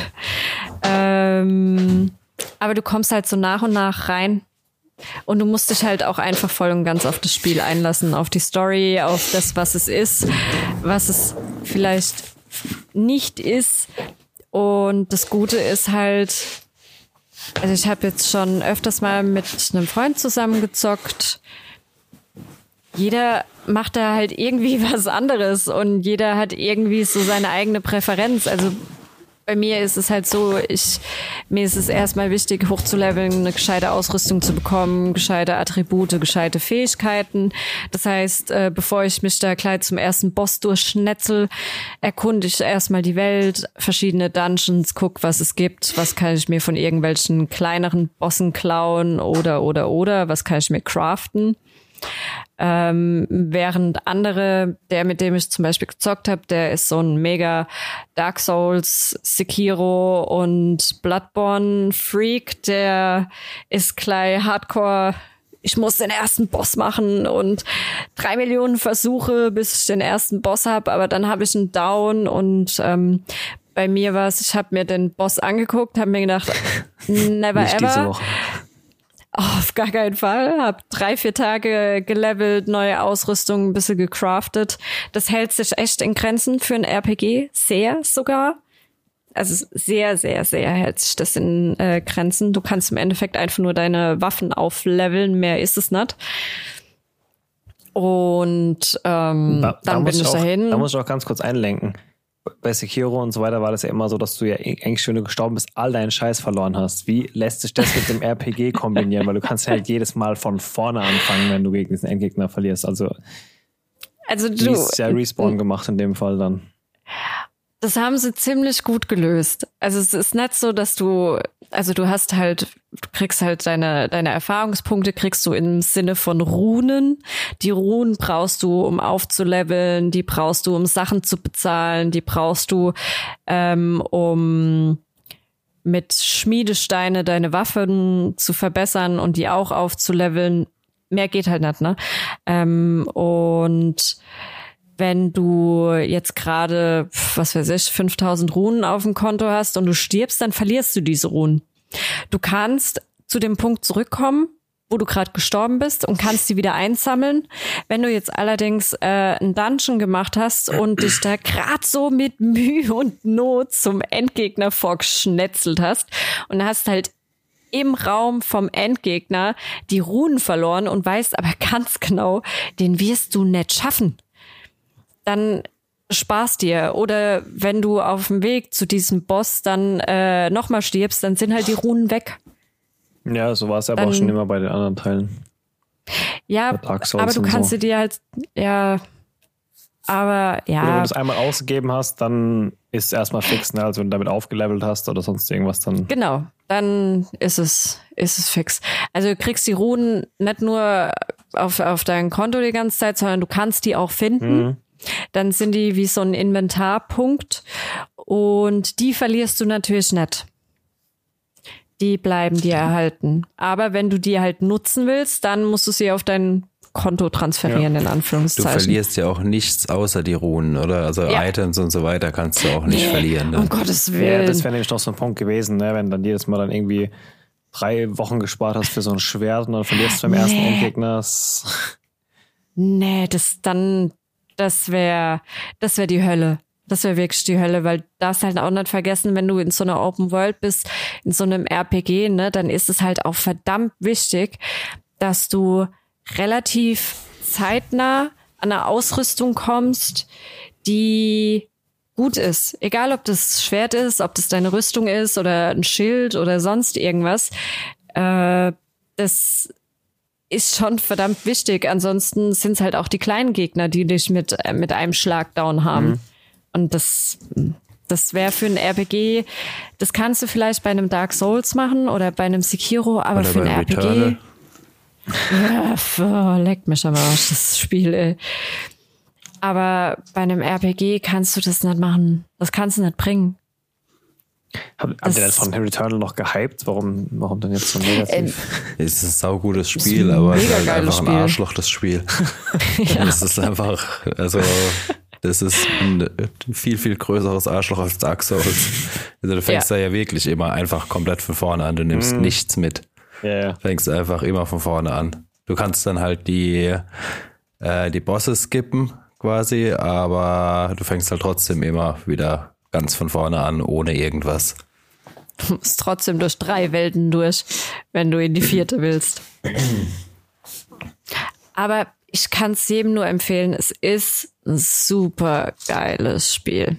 Ähm, aber du kommst halt so nach und nach rein. Und du musst dich halt auch einfach voll und ganz auf das Spiel einlassen, auf die Story, auf das, was es ist, was es vielleicht nicht ist. Und das Gute ist halt, also ich habe jetzt schon öfters mal mit einem Freund zusammengezockt jeder macht da halt irgendwie was anderes und jeder hat irgendwie so seine eigene Präferenz. Also bei mir ist es halt so, ich, mir ist es erstmal wichtig, hochzuleveln, eine gescheite Ausrüstung zu bekommen, gescheite Attribute, gescheite Fähigkeiten. Das heißt, äh, bevor ich mich da gleich zum ersten Boss durchschnetzel, erkunde ich erstmal die Welt, verschiedene Dungeons, guck, was es gibt, was kann ich mir von irgendwelchen kleineren Bossen klauen oder, oder, oder, was kann ich mir craften. Ähm, während andere, der mit dem ich zum Beispiel gezockt habe, der ist so ein mega Dark Souls, Sekiro und Bloodborne Freak, der ist gleich Hardcore ich muss den ersten Boss machen und drei Millionen Versuche, bis ich den ersten Boss habe, aber dann habe ich einen Down und ähm, bei mir war es, ich habe mir den Boss angeguckt, habe mir gedacht, never ever. Auf gar keinen Fall. Hab drei, vier Tage gelevelt, neue Ausrüstung, ein bisschen gecraftet. Das hält sich echt in Grenzen für ein RPG. Sehr sogar. Also sehr, sehr, sehr hält sich das in äh, Grenzen. Du kannst im Endeffekt einfach nur deine Waffen aufleveln, mehr ist es nicht. Und ähm, da, dann da bin ich dahin. Da muss ich auch ganz kurz einlenken bei Sekiro und so weiter war das ja immer so, dass du ja eigentlich, wenn du gestorben bist, all deinen Scheiß verloren hast. Wie lässt sich das mit dem RPG kombinieren? Weil du kannst halt jedes Mal von vorne anfangen, wenn du gegen diesen Endgegner verlierst. Also, also du, ist ja Respawn gemacht in dem Fall dann. Das haben sie ziemlich gut gelöst. Also es ist nicht so, dass du, also du hast halt, du kriegst halt deine, deine Erfahrungspunkte kriegst du im Sinne von Runen. Die Runen brauchst du, um aufzuleveln, die brauchst du, um Sachen zu bezahlen, die brauchst du, ähm, um mit Schmiedesteine deine Waffen zu verbessern und die auch aufzuleveln. Mehr geht halt nicht, ne? Ähm, und wenn du jetzt gerade, was weiß ich, 5000 Runen auf dem Konto hast und du stirbst, dann verlierst du diese Runen. Du kannst zu dem Punkt zurückkommen, wo du gerade gestorben bist und kannst die wieder einsammeln. Wenn du jetzt allerdings äh, einen Dungeon gemacht hast und dich da gerade so mit Mühe und Not zum Endgegner vorgeschnetzelt hast und hast halt im Raum vom Endgegner die Runen verloren und weißt aber ganz genau, den wirst du nicht schaffen. Dann sparst dir. Oder wenn du auf dem Weg zu diesem Boss dann äh, nochmal stirbst, dann sind halt die Runen weg. Ja, so war es aber auch schon immer bei den anderen Teilen. Ja, aber du kannst so. dir halt, ja, aber ja. Oder wenn du es einmal ausgegeben hast, dann ist es erstmal fix, ne? Also wenn du damit aufgelevelt hast oder sonst irgendwas, dann. Genau, dann ist es, ist es fix. Also du kriegst die Runen nicht nur auf, auf dein Konto die ganze Zeit, sondern du kannst die auch finden. Mhm. Dann sind die wie so ein Inventarpunkt und die verlierst du natürlich nicht die bleiben dir erhalten. Aber wenn du die halt nutzen willst, dann musst du sie auf dein Konto transferieren, ja. in Anführungszeichen. Du verlierst ja auch nichts außer die Runen, oder? Also ja. Items und so weiter kannst du auch nicht nee. verlieren. Ne? Um Gottes Willen. Ja, das wäre nämlich noch so ein Punkt gewesen, ne? wenn dann jedes Mal dann irgendwie drei Wochen gespart hast für so ein Schwert und dann verlierst du beim nee. ersten Endgegner. Nee, das dann, das wäre, das wäre die Hölle. Das wäre wirklich die Hölle, weil darfst halt auch nicht vergessen, wenn du in so einer Open World bist, in so einem RPG, ne, dann ist es halt auch verdammt wichtig, dass du relativ zeitnah an eine Ausrüstung kommst, die gut ist. Egal, ob das Schwert ist, ob das deine Rüstung ist oder ein Schild oder sonst irgendwas. Äh, das ist schon verdammt wichtig. Ansonsten sind es halt auch die kleinen Gegner, die dich mit, äh, mit einem Schlag down haben. Mhm. Und das, das wäre für ein RPG, das kannst du vielleicht bei einem Dark Souls machen oder bei einem Sekiro, aber oder für ein RPG. Returnal. Ja, oh, leckt mich am Arsch, das Spiel, ey. Aber bei einem RPG kannst du das nicht machen. Das kannst du nicht bringen. Hab, habt ihr das von Returnal noch gehypt? Warum, warum denn jetzt so negativ? Ähm, es ist ein saugutes Spiel, ein aber es ist halt einfach Spiel. ein Arschloch, das Spiel. ja. Es ist einfach, also das ist ein viel, viel größeres Arschloch als Dark Souls. Also du fängst ja. da ja wirklich immer einfach komplett von vorne an. Du nimmst mm. nichts mit. Yeah. Fängst einfach immer von vorne an. Du kannst dann halt die, äh, die Bosse skippen quasi, aber du fängst halt trotzdem immer wieder ganz von vorne an, ohne irgendwas. Du musst trotzdem durch drei Welten durch, wenn du in die vierte willst. Aber ich kann es jedem nur empfehlen. Es ist ein super geiles Spiel.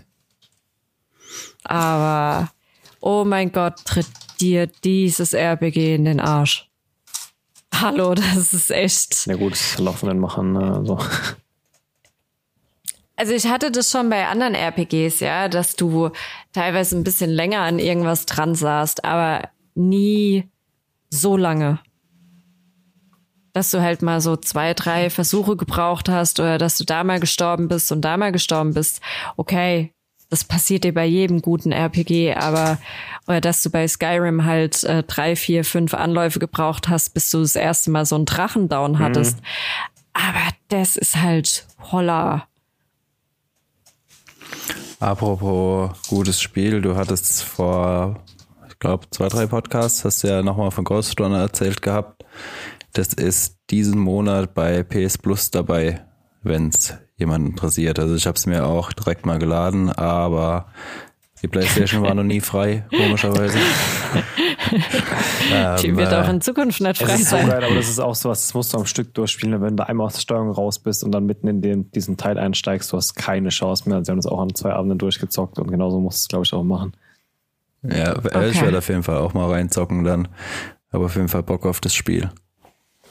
Aber, oh mein Gott, tritt dir dieses RPG in den Arsch. Hallo, das ist echt. Ja gut, laufenden machen, ne, also. Also ich hatte das schon bei anderen RPGs, ja, dass du teilweise ein bisschen länger an irgendwas dran saßt, aber nie so lange dass du halt mal so zwei, drei Versuche gebraucht hast oder dass du da mal gestorben bist und da mal gestorben bist. Okay, das passiert dir bei jedem guten RPG, aber oder dass du bei Skyrim halt äh, drei, vier, fünf Anläufe gebraucht hast, bis du das erste Mal so einen Drachendown mhm. hattest. Mhm. Aber das ist halt holla. Apropos gutes Spiel, du hattest vor, ich glaube, zwei, drei Podcasts, hast du ja nochmal von Ghost erzählt gehabt. Das ist diesen Monat bei PS Plus dabei, wenn es jemand interessiert. Also ich habe es mir auch direkt mal geladen, aber die PlayStation war noch nie frei, komischerweise. Die wird auch in Zukunft nicht frei ist sein. So geil, aber das ist auch so was, das musst du am Stück durchspielen. Wenn du einmal aus der Steuerung raus bist und dann mitten in den, diesen Teil einsteigst, du hast keine Chance mehr. Sie haben das auch an zwei Abenden durchgezockt und genauso musst du es, glaube ich, auch machen. Ja, okay. ich werde auf jeden Fall auch mal reinzocken dann. Aber auf jeden Fall Bock auf das Spiel.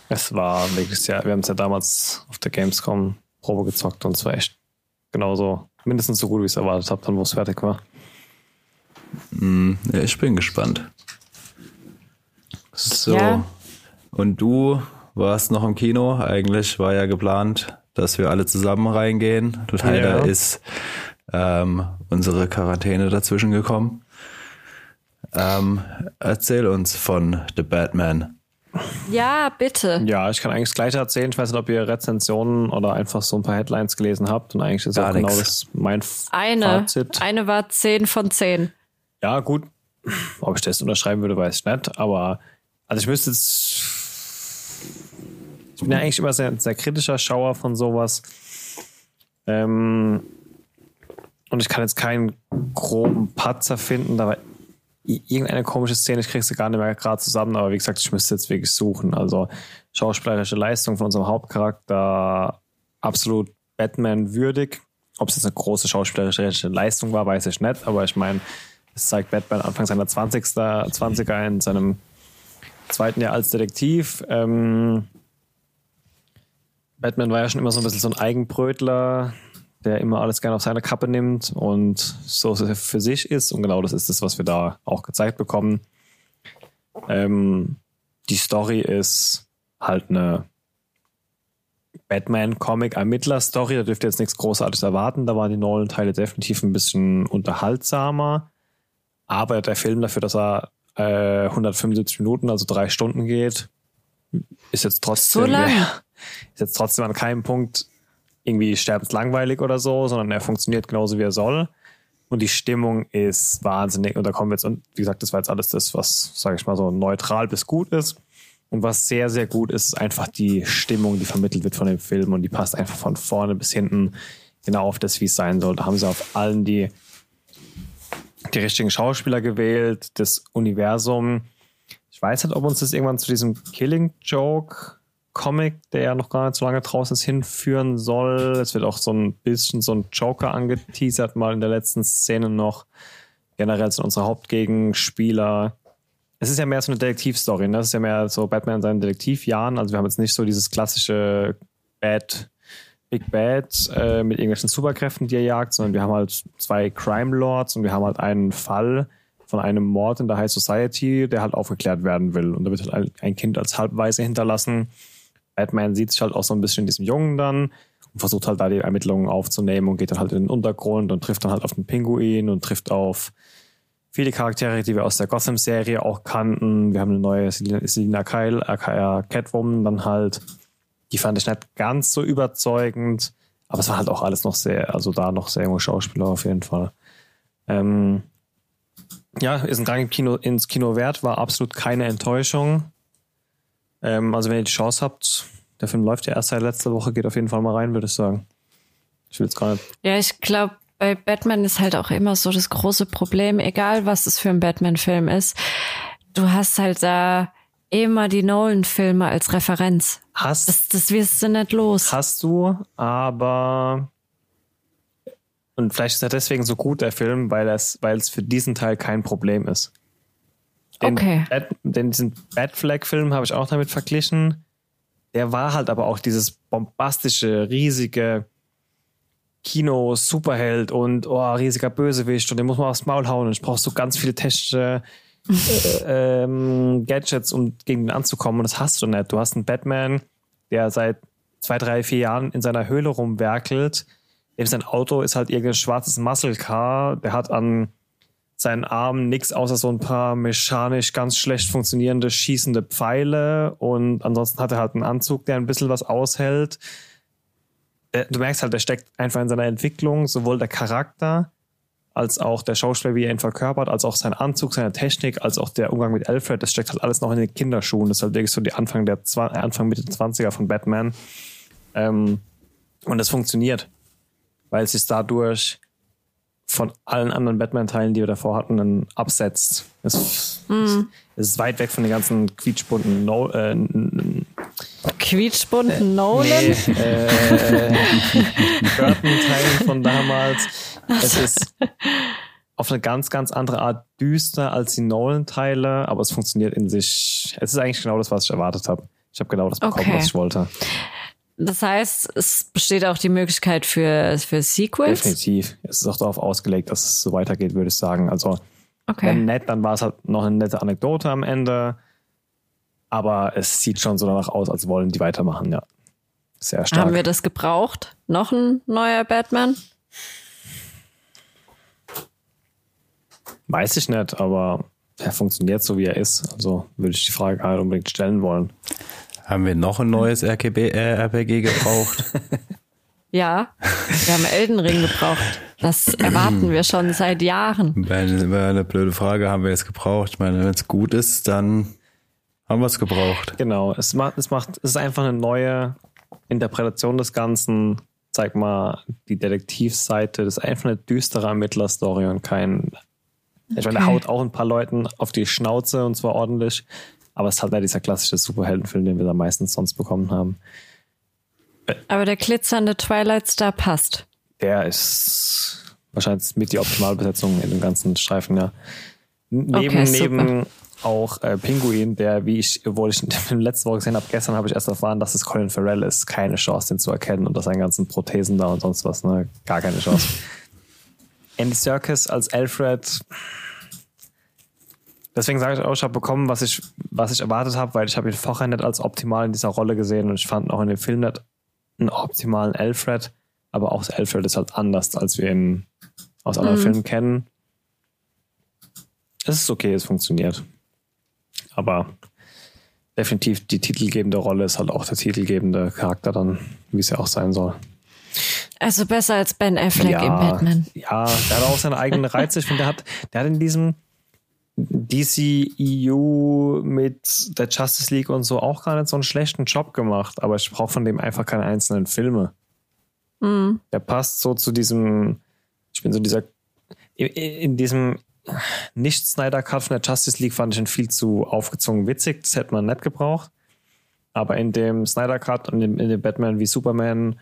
Es war wirklich ja, wir haben es ja damals auf der Gamescom Probe gezockt und es war echt genauso, mindestens so gut, wie ich es erwartet habe, dann wo es fertig war. Mm, ja, ich bin gespannt. So. Ja. Und du warst noch im Kino. Eigentlich war ja geplant, dass wir alle zusammen reingehen. Leider ja. ist ähm, unsere Quarantäne dazwischen gekommen. Ähm, erzähl uns von The Batman. Ja, bitte. Ja, ich kann eigentlich das Gleiche erzählen. Ich weiß nicht, ob ihr Rezensionen oder einfach so ein paar Headlines gelesen habt. Und eigentlich ist Gar auch genau das mein eine, Fazit. Eine war 10 von 10. Ja, gut. Ob ich das unterschreiben würde, weiß ich nicht. Aber also ich müsste jetzt. Ich bin ja eigentlich immer sehr, sehr kritischer Schauer von sowas. Ähm, und ich kann jetzt keinen groben Patzer finden. Da war irgendeine komische Szene, ich kriege sie gar nicht mehr gerade zusammen, aber wie gesagt, ich müsste jetzt wirklich suchen. Also schauspielerische Leistung von unserem Hauptcharakter absolut Batman würdig. Ob es jetzt eine große schauspielerische Leistung war, weiß ich nicht, aber ich meine, es zeigt Batman Anfang seiner 20. 20er in seinem zweiten Jahr als Detektiv. Ähm, Batman war ja schon immer so ein bisschen so ein Eigenbrötler, der immer alles gerne auf seine Kappe nimmt und so für sich ist. Und genau das ist das, was wir da auch gezeigt bekommen. Ähm, die Story ist halt eine Batman-Comic-Ermittler-Story. Da dürft ihr jetzt nichts Großartiges erwarten. Da waren die neuen Teile definitiv ein bisschen unterhaltsamer. Aber der Film dafür, dass er äh, 175 Minuten, also drei Stunden geht, ist jetzt trotzdem, so ist jetzt trotzdem an keinem Punkt irgendwie sterbenslangweilig oder so, sondern er funktioniert genauso wie er soll. Und die Stimmung ist wahnsinnig. Und da kommen wir jetzt, und wie gesagt, das war jetzt alles das, was, sage ich mal, so neutral bis gut ist. Und was sehr, sehr gut ist, ist einfach die Stimmung, die vermittelt wird von dem Film. Und die passt einfach von vorne bis hinten genau auf das, wie es sein soll. Da haben sie auf allen die, die richtigen Schauspieler gewählt, das Universum. Ich weiß nicht, ob uns das irgendwann zu diesem Killing Joke Comic, der ja noch gar nicht so lange draußen ist, hinführen soll. Es wird auch so ein bisschen so ein Joker angeteasert, mal in der letzten Szene noch. Generell sind unsere Hauptgegenspieler. Es ist ja mehr so eine Detektivstory, ne? Es ist ja mehr so Batman in seinen Detektivjahren. Also wir haben jetzt nicht so dieses klassische Bad, Big Bad äh, mit irgendwelchen Superkräften, die er jagt, sondern wir haben halt zwei Crime Lords und wir haben halt einen Fall von einem Mord in der High Society, der halt aufgeklärt werden will. Und da wird halt ein Kind als Halbweise hinterlassen Batman sieht sich halt auch so ein bisschen in diesem Jungen dann und versucht halt da die Ermittlungen aufzunehmen und geht dann halt in den Untergrund und trifft dann halt auf den Pinguin und trifft auf viele Charaktere, die wir aus der Gotham-Serie auch kannten. Wir haben eine neue Selina Kyle, aka Catwoman, dann halt. Die fand ich nicht ganz so überzeugend, aber es war halt auch alles noch sehr, also da noch sehr junge Schauspieler auf jeden Fall. Ähm, ja, ist ein Gang Kino, ins Kino wert, war absolut keine Enttäuschung. Ähm, also wenn ihr die Chance habt, der Film läuft ja erst seit letzter Woche, geht auf jeden Fall mal rein, würde ich sagen. Ich will jetzt gar nicht. Ja, ich glaube, bei Batman ist halt auch immer so das große Problem, egal was es für ein Batman-Film ist, du hast halt da immer die Nolan-Filme als Referenz. Hast, das, das wirst du nicht los. Hast du, aber und vielleicht ist er deswegen so gut, der Film, weil es, weil es für diesen Teil kein Problem ist. Den, okay. Bad, den, diesen Bad Flag-Film habe ich auch damit verglichen. Der war halt aber auch dieses bombastische, riesige Kino, Superheld und oh, riesiger Bösewicht und den muss man aufs Maul hauen und ich brauche so ganz viele technische ähm, Gadgets, um gegen den anzukommen und das hast du nicht. Du hast einen Batman, der seit zwei, drei, vier Jahren in seiner Höhle rumwerkelt. Eben sein Auto ist halt irgendein schwarzes Muscle Car. Der hat an seinen Armen nichts außer so ein paar mechanisch ganz schlecht funktionierende schießende Pfeile und ansonsten hat er halt einen Anzug, der ein bisschen was aushält. Äh, du merkst halt, der steckt einfach in seiner Entwicklung, sowohl der Charakter als auch der Schauspieler, wie er ihn verkörpert, als auch sein Anzug, seine Technik, als auch der Umgang mit Alfred, das steckt halt alles noch in den Kinderschuhen. Das ist halt wirklich so die Anfang der Anfang Mitte 20er von Batman. Ähm, und das funktioniert, weil es sich dadurch von allen anderen Batman-Teilen, die wir davor hatten, dann absetzt. Es, mm. es, ist weit weg von den ganzen quietschbunten no äh, Quietschbunten äh, Nolan? Nee, äh, Burton-Teilen von damals. Es ist auf eine ganz, ganz andere Art düster als die Nolan-Teile, aber es funktioniert in sich. Es ist eigentlich genau das, was ich erwartet habe. Ich habe genau das bekommen, okay. was ich wollte. Das heißt, es besteht auch die Möglichkeit für, für Sequels? Definitiv. Es ist auch darauf ausgelegt, dass es so weitergeht, würde ich sagen. Also, okay. wenn nett, dann war es halt noch eine nette Anekdote am Ende. Aber es sieht schon so danach aus, als wollen die weitermachen, ja. Sehr stark. Haben wir das gebraucht? Noch ein neuer Batman? Weiß ich nicht, aber er funktioniert so, wie er ist. Also würde ich die Frage gar nicht unbedingt stellen wollen. Haben wir noch ein neues RKB, äh, RPG gebraucht? ja, wir haben Elden Ring gebraucht. Das erwarten wir schon seit Jahren. Eine, eine blöde Frage, haben wir es gebraucht? Ich meine, wenn es gut ist, dann haben wir es gebraucht. Genau, es macht, es macht, es ist einfach eine neue Interpretation des Ganzen. Zeig mal die Detektivseite. Das ist einfach eine düstere Ermittlerstory und kein Ich meine, der haut auch ein paar Leuten auf die Schnauze und zwar ordentlich. Aber es ist halt dieser klassische Superheldenfilm, den wir da meistens sonst bekommen haben. Aber der glitzernde Twilight Star passt. Der ist wahrscheinlich mit die Optimalbesetzung in dem ganzen Streifen, ja. Neben, okay, neben auch äh, Pinguin, der, wie ich, obwohl ich ihn letzte Woche gesehen habe, gestern habe ich erst erfahren, dass es Colin Farrell ist. Keine Chance, den zu erkennen und dass seine ganzen Prothesen da und sonst was, ne? Gar keine Chance. Andy Serkis als Alfred. Deswegen sage ich auch, ich habe bekommen, was ich, was ich erwartet habe, weil ich habe ihn vorher nicht als optimal in dieser Rolle gesehen und ich fand auch in dem Film nicht einen optimalen Alfred, aber auch Alfred ist halt anders, als wir ihn aus anderen mhm. Filmen kennen. Es ist okay, es funktioniert. Aber definitiv die titelgebende Rolle ist halt auch der titelgebende Charakter dann, wie es ja auch sein soll. Also besser als Ben Affleck ja, im Batman. Ja, der hat auch seine eigenen Reize. Ich finde, der hat, der hat in diesem DCEU mit der Justice League und so auch gar nicht so einen schlechten Job gemacht. Aber ich brauche von dem einfach keine einzelnen Filme. Mhm. Der passt so zu diesem, ich bin so dieser, in, in diesem nicht-Snyder-Cut von der Justice League fand ich ihn viel zu aufgezogen witzig. Das hätte man nicht gebraucht. Aber in dem Snyder-Cut und in, in dem Batman wie Superman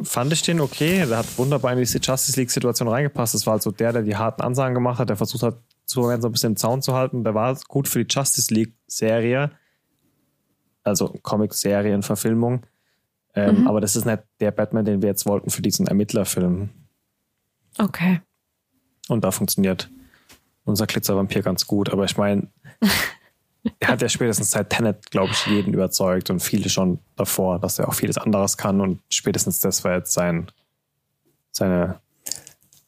fand ich den okay. Der hat wunderbar in diese Justice League-Situation reingepasst. Das war also der, der die harten Ansagen gemacht hat, der versucht hat, so ein bisschen im Zaun zu halten. Der war gut für die Justice League-Serie. Also Comic-Serien-Verfilmung. Ähm, mhm. Aber das ist nicht der Batman, den wir jetzt wollten für diesen Ermittlerfilm. Okay. Und da funktioniert unser Glitzervampir ganz gut. Aber ich meine, er hat ja spätestens seit Tenet, glaube ich, jeden überzeugt und viele schon davor, dass er auch vieles anderes kann. Und spätestens das war jetzt sein, seine,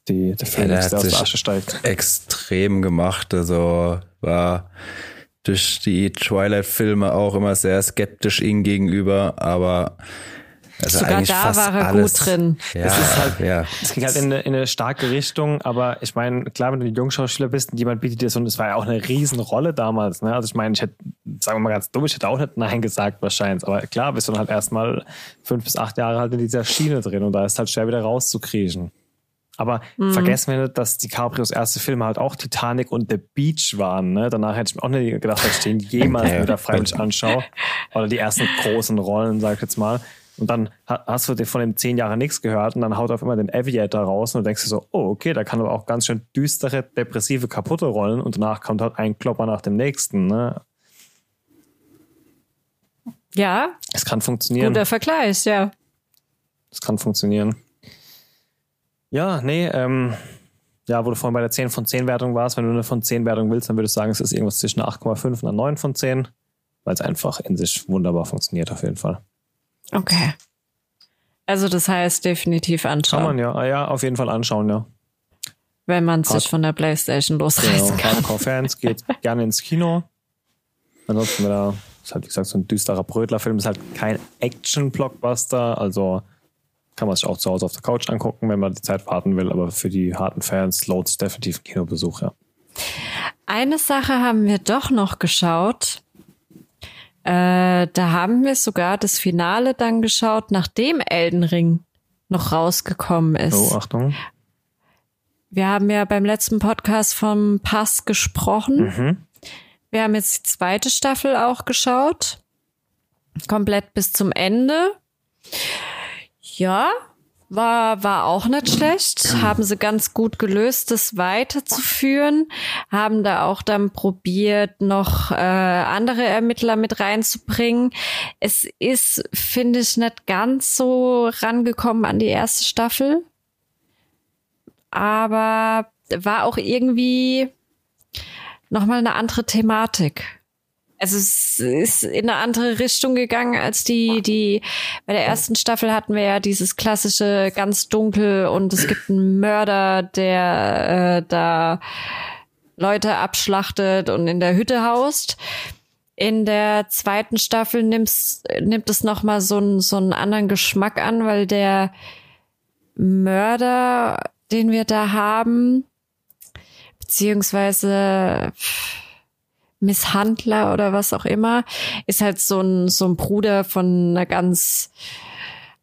die, der Film, ja, der, der aus der Asche steigt. Extrem gemacht. Also war durch die Twilight-Filme auch immer sehr skeptisch ihm gegenüber, aber also Sogar da war er alles, gut drin. Ja, es, ist halt, ja. es ging halt in eine, in eine starke Richtung, aber ich meine, klar, wenn du ein Jungschauspieler bist und jemand bietet dir so, und es war ja auch eine Riesenrolle damals, ne? Also ich meine, ich hätte, sagen wir mal ganz dumm, ich hätte auch nicht Nein gesagt wahrscheinlich, aber klar, bist du dann halt erstmal fünf bis acht Jahre halt in dieser Schiene drin und da ist halt schwer wieder rauszukriechen. Aber mhm. vergessen wir nicht, dass DiCaprios erste Filme halt auch Titanic und The Beach waren. Ne? Danach hätte ich mir auch nicht gedacht, dass ich den jemals wieder freiwillig anschaue. Oder die ersten großen Rollen, sag ich jetzt mal. Und dann hast du von dem zehn Jahre nichts gehört und dann haut auf immer den Aviator raus und du denkst dir so, oh, okay, da kann aber auch ganz schön düstere, depressive, kaputte rollen und danach kommt halt ein Klopper nach dem nächsten. Ne? Ja. Es kann funktionieren. Guter Vergleich, ja. Es kann funktionieren. Ja, nee, ähm, ja, wo du vorhin bei der 10 von 10 Wertung warst, wenn du eine von 10 Wertung willst, dann würdest du sagen, es ist irgendwas zwischen 8,5 und einer 9 von 10, weil es einfach in sich wunderbar funktioniert auf jeden Fall. Okay. Also das heißt definitiv anschauen. Kann man ja, ah, ja, auf jeden Fall anschauen, ja. Wenn man sich von der Playstation losreißen genau, kann. Hardcore-Fans geht gerne ins Kino. Ansonsten, wenn er, ist halt wie gesagt so ein düsterer Brötlerfilm, ist halt kein Action-Blockbuster, also kann man sich auch zu Hause auf der Couch angucken, wenn man die Zeit warten will, aber für die harten Fans lohnt es definitiv ein Kinobesuch, ja. Eine Sache haben wir doch noch geschaut. Äh, da haben wir sogar das Finale dann geschaut, nachdem Elden Ring noch rausgekommen ist. Oh, Achtung. Wir haben ja beim letzten Podcast vom Pass gesprochen. Mhm. Wir haben jetzt die zweite Staffel auch geschaut. Komplett bis zum Ende. Ja, war, war auch nicht schlecht. Haben sie ganz gut gelöst, das weiterzuführen. Haben da auch dann probiert, noch äh, andere Ermittler mit reinzubringen. Es ist, finde ich, nicht ganz so rangekommen an die erste Staffel. Aber war auch irgendwie nochmal eine andere Thematik also es ist in eine andere Richtung gegangen als die, die bei der ersten Staffel hatten wir ja dieses klassische ganz dunkel und es gibt einen Mörder, der äh, da Leute abschlachtet und in der Hütte haust. In der zweiten Staffel nimmt's, nimmt es nochmal so, einen so einen anderen Geschmack an, weil der Mörder, den wir da haben, beziehungsweise Misshandler oder was auch immer, ist halt so ein, so ein Bruder von einer ganz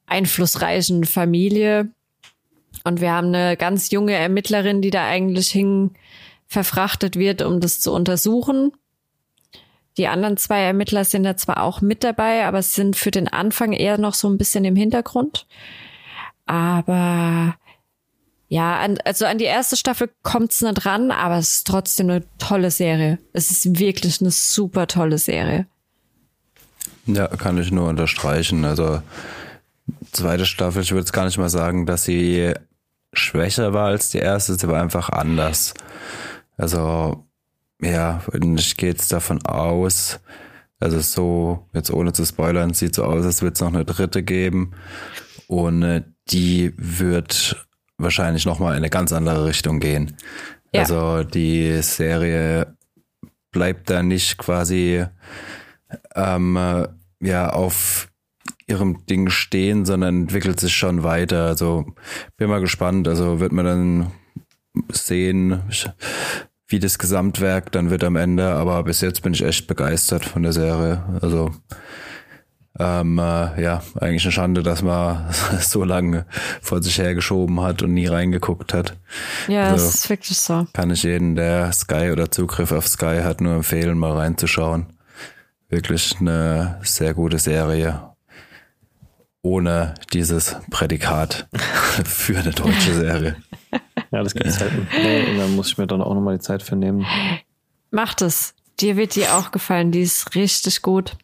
einflussreichen Familie. Und wir haben eine ganz junge Ermittlerin, die da eigentlich verfrachtet wird, um das zu untersuchen. Die anderen zwei Ermittler sind da zwar auch mit dabei, aber sind für den Anfang eher noch so ein bisschen im Hintergrund. Aber ja, an, also an die erste Staffel kommt's nicht ran, aber es ist trotzdem eine tolle Serie. Es ist wirklich eine super tolle Serie. Ja, kann ich nur unterstreichen. Also zweite Staffel, ich würde jetzt gar nicht mal sagen, dass sie schwächer war als die erste, sie war einfach anders. Also ja, ich gehe jetzt davon aus, also so, jetzt ohne zu spoilern, sieht so aus, als wird es noch eine dritte geben. Und die wird wahrscheinlich nochmal in eine ganz andere Richtung gehen. Ja. Also die Serie bleibt da nicht quasi ähm, äh, ja auf ihrem Ding stehen, sondern entwickelt sich schon weiter. Also bin mal gespannt. Also wird man dann sehen, wie das Gesamtwerk dann wird am Ende. Aber bis jetzt bin ich echt begeistert von der Serie. Also ähm, äh, ja, eigentlich eine Schande, dass man so lange vor sich hergeschoben hat und nie reingeguckt hat. Ja, also, das ist wirklich so. Kann ich jeden, der Sky oder Zugriff auf Sky hat, nur empfehlen, mal reinzuschauen. Wirklich eine sehr gute Serie. Ohne dieses Prädikat für eine deutsche Serie. Ja, das gibt's halt. Nee, dann muss ich mir dann auch nochmal die Zeit für nehmen. Macht es. Dir wird die auch gefallen. Die ist richtig gut.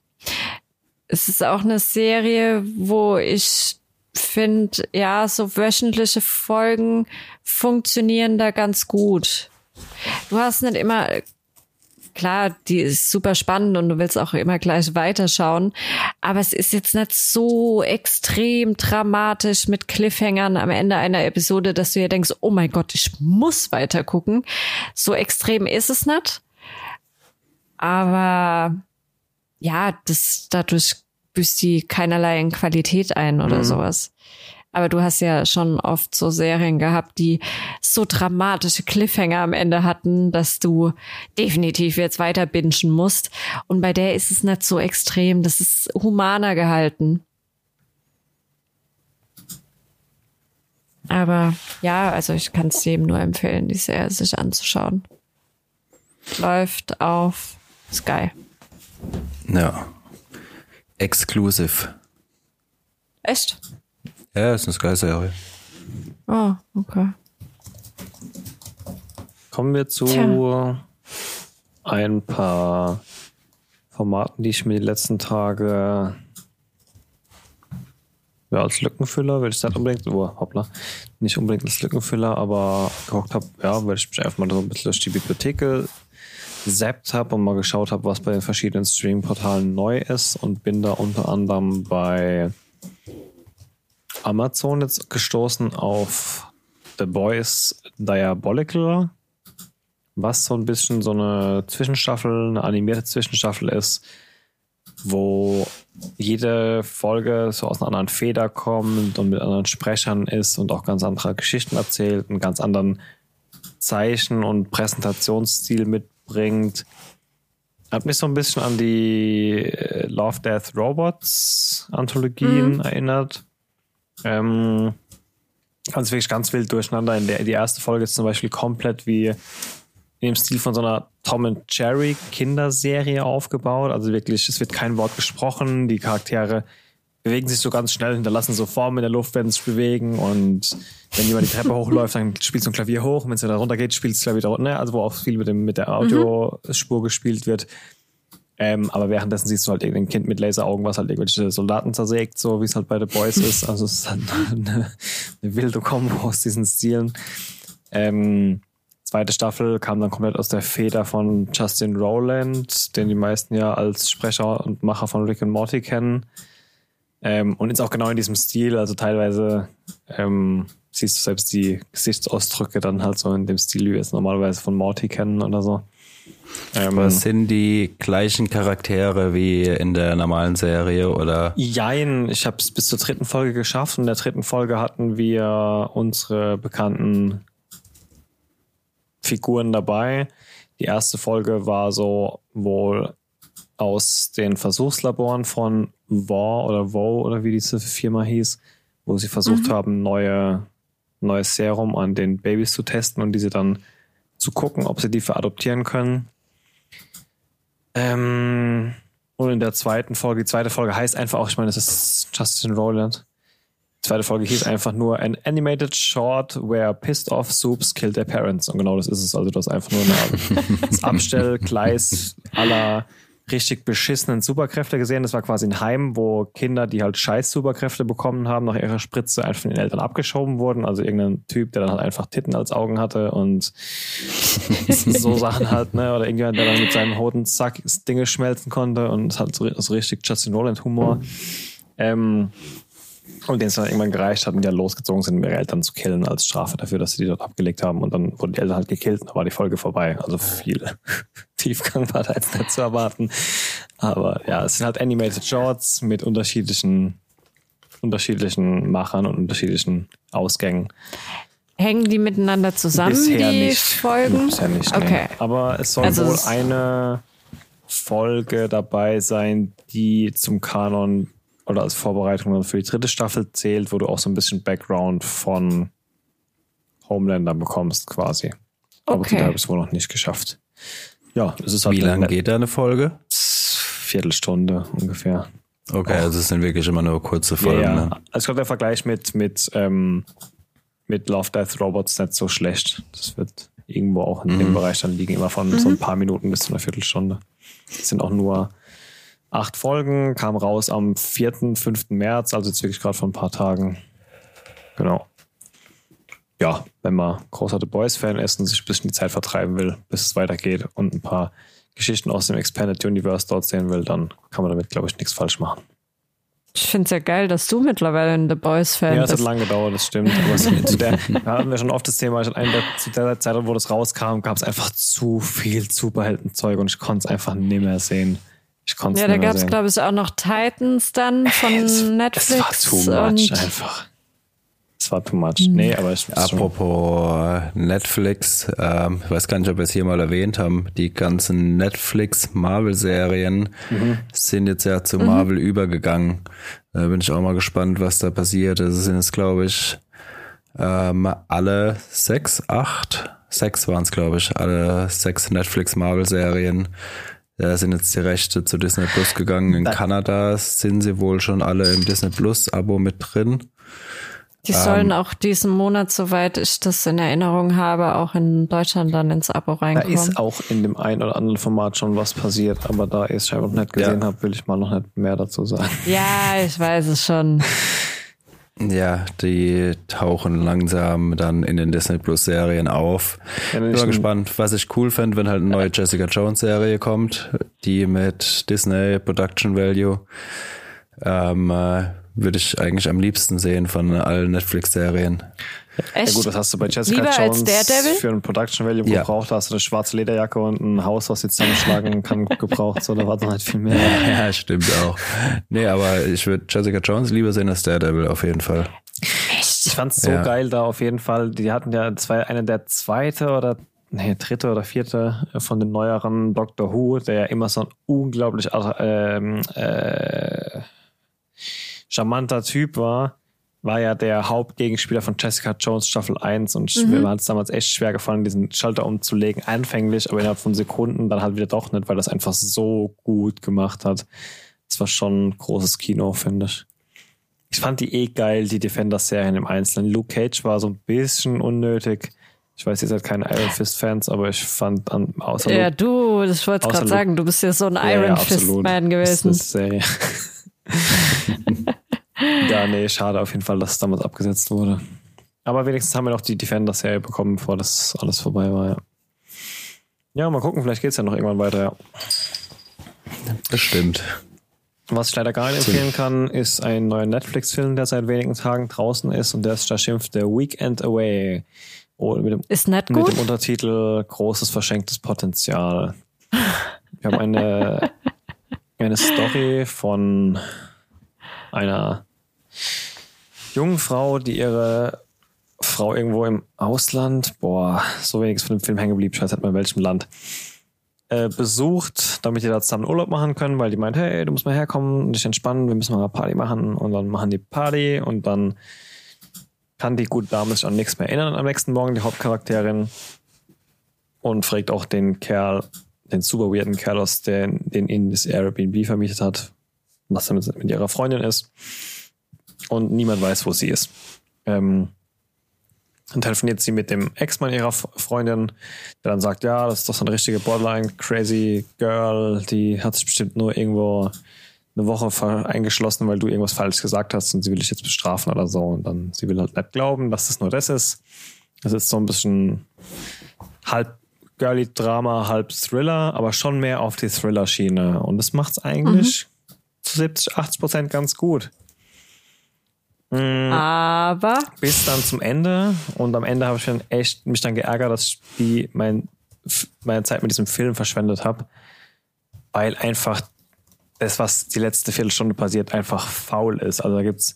Es ist auch eine Serie, wo ich finde, ja, so wöchentliche Folgen funktionieren da ganz gut. Du hast nicht immer klar, die ist super spannend und du willst auch immer gleich weiterschauen. Aber es ist jetzt nicht so extrem dramatisch mit Cliffhangern am Ende einer Episode, dass du dir denkst, oh mein Gott, ich muss weiter gucken. So extrem ist es nicht. Aber ja, das, dadurch büßt die keinerlei in Qualität ein oder mhm. sowas. Aber du hast ja schon oft so Serien gehabt, die so dramatische Cliffhanger am Ende hatten, dass du definitiv jetzt weiter bingen musst. Und bei der ist es nicht so extrem. Das ist humaner gehalten. Aber ja, also ich kann es jedem nur empfehlen, die Serie sich anzuschauen. Läuft auf Sky. Ja. Exclusive. Echt? Ja, ist eine Sky-Serie. Ah, oh, okay. Kommen wir zu Tja. ein paar Formaten, die ich mir die letzten Tage ja, als Lückenfüller, würde ich das unbedingt, oh, hoppla, nicht unbedingt als Lückenfüller, aber geguckt habe, ja, weil ich mich einfach mal so ein bisschen durch die Bibliothek gesappt habe und mal geschaut habe, was bei den verschiedenen Streaming-Portalen neu ist und bin da unter anderem bei Amazon jetzt gestoßen auf The Boys Diabolical, was so ein bisschen so eine Zwischenstaffel, eine animierte Zwischenstaffel ist, wo jede Folge so aus einer anderen Feder kommt und mit anderen Sprechern ist und auch ganz andere Geschichten erzählt, einen ganz anderen Zeichen- und Präsentationsstil mitbringt. Hat mich so ein bisschen an die äh, Love, Death, Robots Anthologien mhm. erinnert. Ähm, also wirklich ganz wild durcheinander. In der, die erste Folge ist zum Beispiel komplett wie in dem Stil von so einer Tom and Jerry Kinderserie aufgebaut. Also wirklich, es wird kein Wort gesprochen. Die Charaktere bewegen sich so ganz schnell, hinterlassen so Formen in der Luft, wenn sie sich bewegen. Und wenn jemand die Treppe hochläuft, dann spielt so ein Klavier hoch. Und wenn es wieder runter geht, spielt es Klavier. Ne? Also wo auch viel mit, dem, mit der Audiospur mhm. gespielt wird. Ähm, aber währenddessen siehst du halt irgendein Kind mit Laseraugen, was halt irgendwelche Soldaten zersägt, so wie es halt bei The Boys ist. Also es ist halt eine, eine wilde Kombo aus diesen Stilen. Ähm, zweite Staffel kam dann komplett aus der Feder von Justin Rowland, den die meisten ja als Sprecher und Macher von Rick and Morty kennen. Ähm, und ist auch genau in diesem Stil, also teilweise ähm, siehst du selbst die Gesichtsausdrücke dann halt so in dem Stil, wie wir es normalerweise von Morty kennen oder so. Ähm, Aber sind die gleichen Charaktere wie in der normalen Serie oder? Jein, ich habe es bis zur dritten Folge geschafft. In der dritten Folge hatten wir unsere bekannten Figuren dabei. Die erste Folge war so wohl aus den Versuchslaboren von War oder Wo oder wie diese Firma hieß, wo sie versucht mhm. haben, neue, neues Serum an den Babys zu testen und diese dann zu gucken, ob sie die veradoptieren können. Ähm, und in der zweiten Folge, die zweite Folge heißt einfach auch, ich meine, das ist Justin Rowland. Die zweite Folge hieß einfach nur An Animated Short where Pissed Off Soups Killed Their Parents. Und genau das ist es. Also das ist einfach nur eine, das Abstellgleis aller richtig beschissenen Superkräfte gesehen. Das war quasi ein Heim, wo Kinder, die halt scheiß Superkräfte bekommen haben, nach ihrer Spritze einfach von den Eltern abgeschoben wurden. Also irgendein Typ, der dann halt einfach Titten als Augen hatte und so Sachen halt, ne? Oder irgendjemand, der dann mit seinem Hodensack Dinge schmelzen konnte und hat so, so richtig Justin Roland Humor. Ähm, und denen es dann irgendwann gereicht hat und die dann losgezogen sind, um ihre Eltern zu killen als Strafe dafür, dass sie die dort abgelegt haben. Und dann wurden die Eltern halt gekillt und dann war die Folge vorbei. Also viel Tiefgang war da jetzt nicht zu erwarten. Aber ja, es sind halt Animated Shorts mit unterschiedlichen, unterschiedlichen Machern und unterschiedlichen Ausgängen. Hängen die miteinander zusammen, Bisher die nicht. Folgen? Bisher nicht, nee. Okay. Aber es soll Also wohl eine Folge dabei sein, die zum Kanon oder als Vorbereitung dann für die dritte Staffel zählt, wo du auch so ein bisschen Background von Homelander bekommst, quasi. Aber Okay. die habe ich es wohl noch nicht geschafft. Ja, es ist halt Wie lange geht da eine Folge? Viertelstunde ungefähr. Okay, also es sind wirklich immer nur kurze Ja, Folgen. ja. Ne? Also ich glaube, der Vergleich mit, mit, ähm, mit Love, Death, Robots nicht so schlecht. Das wird irgendwo auch in dem Bereich dann liegen, immer von so ein paar Minuten bis zu einer Viertelstunde. Es sind auch nur acht Folgen, kam raus am 4., 5. März, also jetzt wirklich gerade vor ein paar Tagen. Genau. Ja, wenn man großer The Boys-Fan ist und sich ein bisschen die Zeit vertreiben will, bis es weitergeht und ein paar Geschichten aus dem Expanded Universe dort sehen will, dann kann man damit, glaube ich, nichts falsch machen. Ich finde es ja geil, dass du mittlerweile ein The Boys-Fan Ja, es hat bist. lange gedauert, das stimmt. Aber zu der, da hatten wir schon oft das Thema, ich hatte einen, der, zu der Zeit, wo das rauskam, gab es einfach zu viel Superheldenzeug und ich konnte es einfach nicht mehr sehen. Ich konnte Ja, da gab es, glaube ich, auch noch Titans dann von es, Netflix. es war too much und einfach. Es war too much. Nee, aber ich Apropos Netflix, ähm, ich weiß gar nicht, ob wir es hier mal erwähnt haben, die ganzen Netflix-Marvel-Serien sind jetzt ja zu Marvel übergegangen. Da bin ich auch mal gespannt, was da passiert. Es sind jetzt, glaube ich, ähm, alle sechs, acht, sechs waren es, glaube ich, alle sechs Netflix-Marvel-Serien. Da sind jetzt die Rechte zu Disney Plus gegangen. In Da- Kanada sind sie wohl schon alle im Disney Plus-Abo mit drin. die sollen auch diesen Monat, soweit ich das in Erinnerung habe, auch in Deutschland dann ins Abo da reinkommen. ist auch in dem einen oder anderen Format schon was passiert, aber da ich es scheinbar noch nicht gesehen Ja. habe, will ich mal noch nicht mehr dazu sagen. ja, ich weiß es schon. Ja, die tauchen langsam dann in den Disney Plus Serien auf. Ja, Bin mal gespannt, was ich cool fände, wenn halt eine neue Jessica Jones Serie kommt, die mit Disney Production Value ähm, äh, würde ich eigentlich am liebsten sehen von allen Netflix Serien. Echt? Ja gut, was hast du bei Jessica Lieber Jones für ein Production Value Ja. gebraucht? Hast du eine schwarze Lederjacke und ein Haus, was sie zusammenschlagen kann, gebraucht? So, da war dann halt viel mehr. Ja, stimmt auch. Nee, aber ich würde Jessica Jones lieber sehen als Daredevil auf jeden Fall. Ich fand's so Ja. geil da auf jeden Fall. Die hatten ja zwei, eine der zweite oder nee, dritte oder vierte von den neueren Doctor Who, der ja immer so ein unglaublich ähm, äh, charmanter Typ war, war ja der Hauptgegenspieler von Jessica Jones Staffel 1 und mir hat es damals echt schwer gefallen, diesen Schalter umzulegen, anfänglich, aber innerhalb von Sekunden dann halt wieder doch nicht, weil das einfach so gut gemacht hat. Das war schon ein großes Kino, finde ich. Ich fand die eh geil, die Defenders-Serien im Einzelnen. Luke Cage war so ein bisschen unnötig. Ich weiß, ihr seid keine Iron Fist-Fans, aber ich fand an, außer Ja, Luke, du, ich wollte Außer gerade sagen, du bist ja so ein Ja, Iron ja, Fist absolut. Man gewesen. Das ist Serie. ja, nee, schade auf jeden Fall, dass es damals abgesetzt wurde. Aber wenigstens haben wir noch die Defender-Serie bekommen, bevor das alles vorbei war, ja. Ja, mal gucken, vielleicht geht's ja noch irgendwann weiter, ja. Bestimmt. Was ich leider gar nicht empfehlen kann, ist ein neuer Netflix-Film, der seit wenigen Tagen draußen ist und der ist da schimpft der Weekend Away. Oder mit dem, Ist nicht mit gut? dem Untertitel Großes verschenktes Potenzial. Wir haben eine, eine Story von einer jungen Frau, die ihre Frau irgendwo im Ausland, boah, so wenig ist von dem Film hängen geblieben, ich weiß nicht mal in welchem Land, äh, besucht, damit die da zusammen Urlaub machen können, weil die meint, hey, du musst mal herkommen und dich entspannen, wir müssen mal eine Party machen und dann machen die Party und dann kann die gute Dame sich an nichts mehr erinnern am nächsten Morgen, die Hauptcharakterin. und fragt auch den Kerl, den super weirden Kerl aus, den, den ihnen das Airbnb vermietet hat, was damit mit ihrer Freundin ist. Und niemand weiß, wo sie ist. Ähm, dann telefoniert sie mit dem Ex-Mann ihrer Freundin, der dann sagt, ja, das ist doch so eine richtige Borderline crazy Girl, die hat sich bestimmt nur irgendwo eine Woche eingeschlossen, weil du irgendwas falsch gesagt hast und sie will dich jetzt bestrafen oder so. Und dann, sie will halt nicht glauben, dass das nur das ist. Es ist so ein bisschen halb girly Drama, halb Thriller, aber schon mehr auf die Thriller-Schiene. Und das macht es eigentlich mhm. zu 70, 80 Prozent ganz gut. Mhm. Aber. Bis dann zum Ende. Und am Ende habe ich dann echt mich dann geärgert, dass ich die, mein, meine Zeit mit diesem Film verschwendet habe. Weil einfach das, was die letzte Viertelstunde passiert, einfach faul ist. Also da gibt's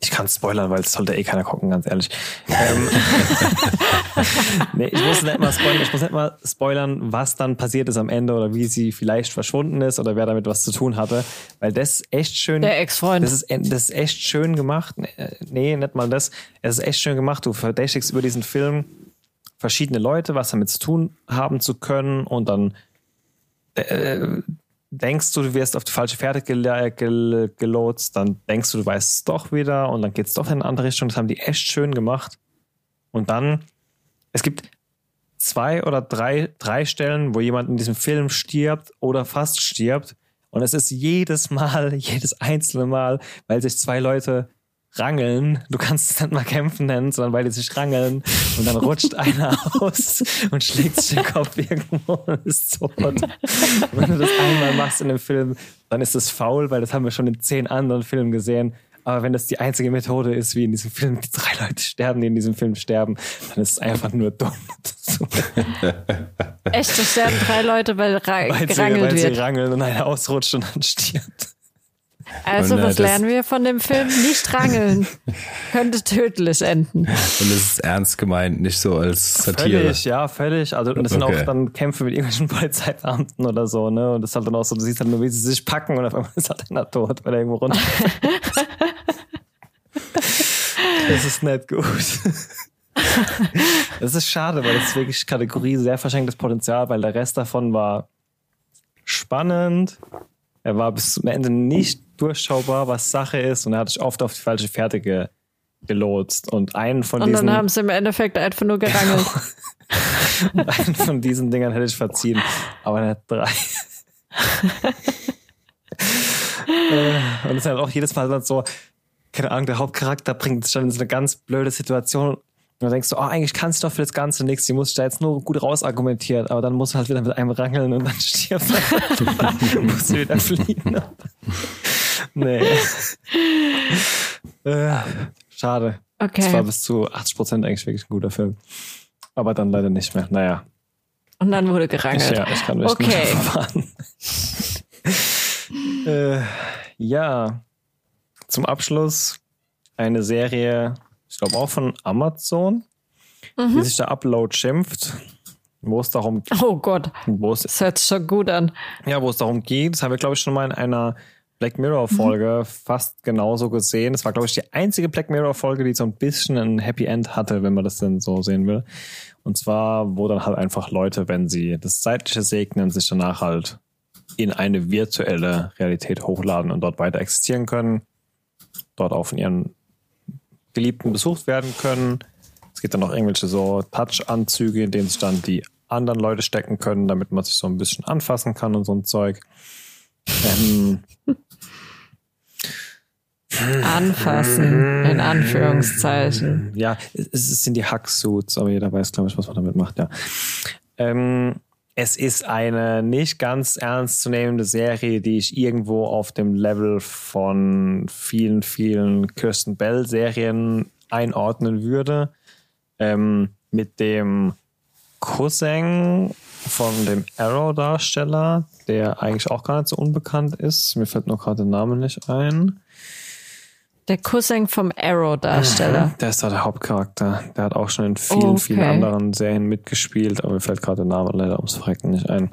ich kann spoilern, weil es sollte eh keiner gucken, ganz ehrlich. ähm, nee, ich muss nicht mal spoilern, ich muss nicht mal spoilern, was dann passiert ist am Ende oder wie sie vielleicht verschwunden ist oder wer damit was zu tun hatte. Weil das ist echt schön. Der Ex-Freund. Das ist, das ist echt schön gemacht. Nee, nicht mal das. Es ist echt schön gemacht. Du verdächtigst über diesen Film verschiedene Leute, was damit zu tun haben zu können und dann äh, denkst du, du wirst auf die falsche Fährte gel gel gelotst, dann denkst du, du weißt es doch wieder und dann geht es doch in eine andere Richtung. Das haben die echt schön gemacht. Und dann, es gibt zwei oder drei, drei Stellen, wo jemand in diesem Film stirbt oder fast stirbt. Und es ist jedes Mal, jedes einzelne Mal, weil sich zwei Leute rangeln. Du kannst es nicht mal kämpfen nennen, sondern weil die sich rangeln und dann rutscht einer aus und schlägt sich den Kopf irgendwo und ist tot. wenn du das einmal machst in einem Film, dann ist das faul, weil das haben wir schon in zehn anderen Filmen gesehen. Aber wenn das die einzige Methode ist, wie in diesem Film die drei Leute sterben, die in diesem Film sterben, dann ist es einfach nur dumm. Echt, da sterben drei Leute, weil, ra weil gerangelt sie, weil wird. sie rangeln und einer ausrutscht und dann stirbt. Also, und, äh, was lernen wir von dem Film? Nicht rangeln. Könnte tödlich enden. Und es ist ernst gemeint, nicht so als Satire. Völlig, ja, völlig. Also, und das okay. sind auch dann Kämpfe mit irgendwelchen Polizeibeamten oder so, ne? Und das ist halt dann auch so, du siehst halt nur, wie sie sich packen und auf einmal ist halt einer tot, weil er irgendwo runter. das ist nicht gut. das ist schade, weil das ist wirklich Kategorie sehr verschenktes Potenzial, weil der Rest davon war spannend. Er war bis zum Ende nicht durchschaubar, was Sache ist. Und er hat sich oft auf die falsche Fährte ge gelotst. Und einen von und diesen. Und dann haben sie im Endeffekt einfach nur gerangelt. Einen von diesen Dingern hätte ich verziehen, aber nicht drei. Äh, und es ist halt auch jedes Mal so, keine Ahnung, der Hauptcharakter bringt sich dann in so eine ganz blöde Situation und dann denkst du, oh, eigentlich kannst du doch für das Ganze nichts, die muss da jetzt nur gut rausargumentieren, aber dann musst du halt wieder mit einem rangeln und dann stirbst du, musst du wieder fliehen. nee. äh, schade. Okay. Das war bis zu 80 Prozent eigentlich wirklich ein guter Film. Aber dann leider nicht mehr. Naja. Und dann wurde gerangelt. Ja, ich kann mich okay. nicht verfahren. äh, ja. Zum Abschluss eine Serie, ich glaube auch von Amazon, mhm. die sich da Upload schimpft, wo es darum Oh Gott. Wo es, das hört sich schon gut an. Ja, wo es darum geht, das haben wir, glaube ich, schon mal in einer Black Mirror-Folge mhm. fast genauso gesehen. Das war, glaube ich, die einzige Black Mirror-Folge, die so ein bisschen ein Happy End hatte, wenn man das denn so sehen will. Und zwar, wo dann halt einfach Leute, wenn sie das Zeitliche segnen, sich danach halt in eine virtuelle Realität hochladen und dort weiter existieren können. Dort auch von ihren Geliebten besucht werden können. Es gibt dann noch irgendwelche so Touch-Anzüge, in denen sich dann die anderen Leute stecken können, damit man sich so ein bisschen anfassen kann und so ein Zeug. Ähm, Anfassen, in Anführungszeichen. Ja, es, es sind die Hacksuits, aber jeder weiß, glaube ich, was man damit macht, ja. Ähm, es ist eine nicht ganz ernstzunehmende Serie, die ich irgendwo auf dem Level von vielen, vielen Kirsten Bell-Serien einordnen würde. Ähm, mit dem Cousin von dem Arrow-Darsteller, der eigentlich auch gar nicht so unbekannt ist. Mir fällt nur gerade der Name nicht ein. Der Cousin vom Arrow-Darsteller. Mhm, der ist da der Hauptcharakter. Der hat auch schon in vielen, okay. vielen anderen Serien mitgespielt, aber mir fällt gerade der Name leider ums Verrecken nicht ein.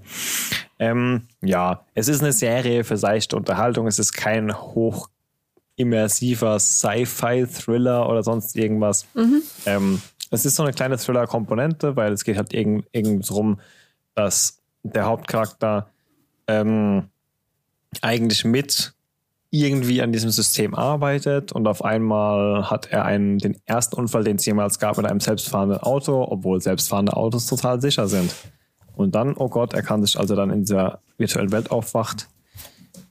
Ähm, ja, es ist eine Serie für seichte Unterhaltung. Es ist kein hoch immersiver Sci-Fi-Thriller oder sonst irgendwas. Mhm. Ähm, Es ist so eine kleine Thriller-Komponente, weil es geht halt irgendwie irgend darum, dass der Hauptcharakter ähm, eigentlich mit irgendwie an diesem System arbeitet und auf einmal hat er einen, den ersten Unfall, den es jemals gab mit einem selbstfahrenden Auto, obwohl selbstfahrende Autos total sicher sind. Und dann, oh Gott, er kann sich also dann in dieser virtuellen Welt aufwacht,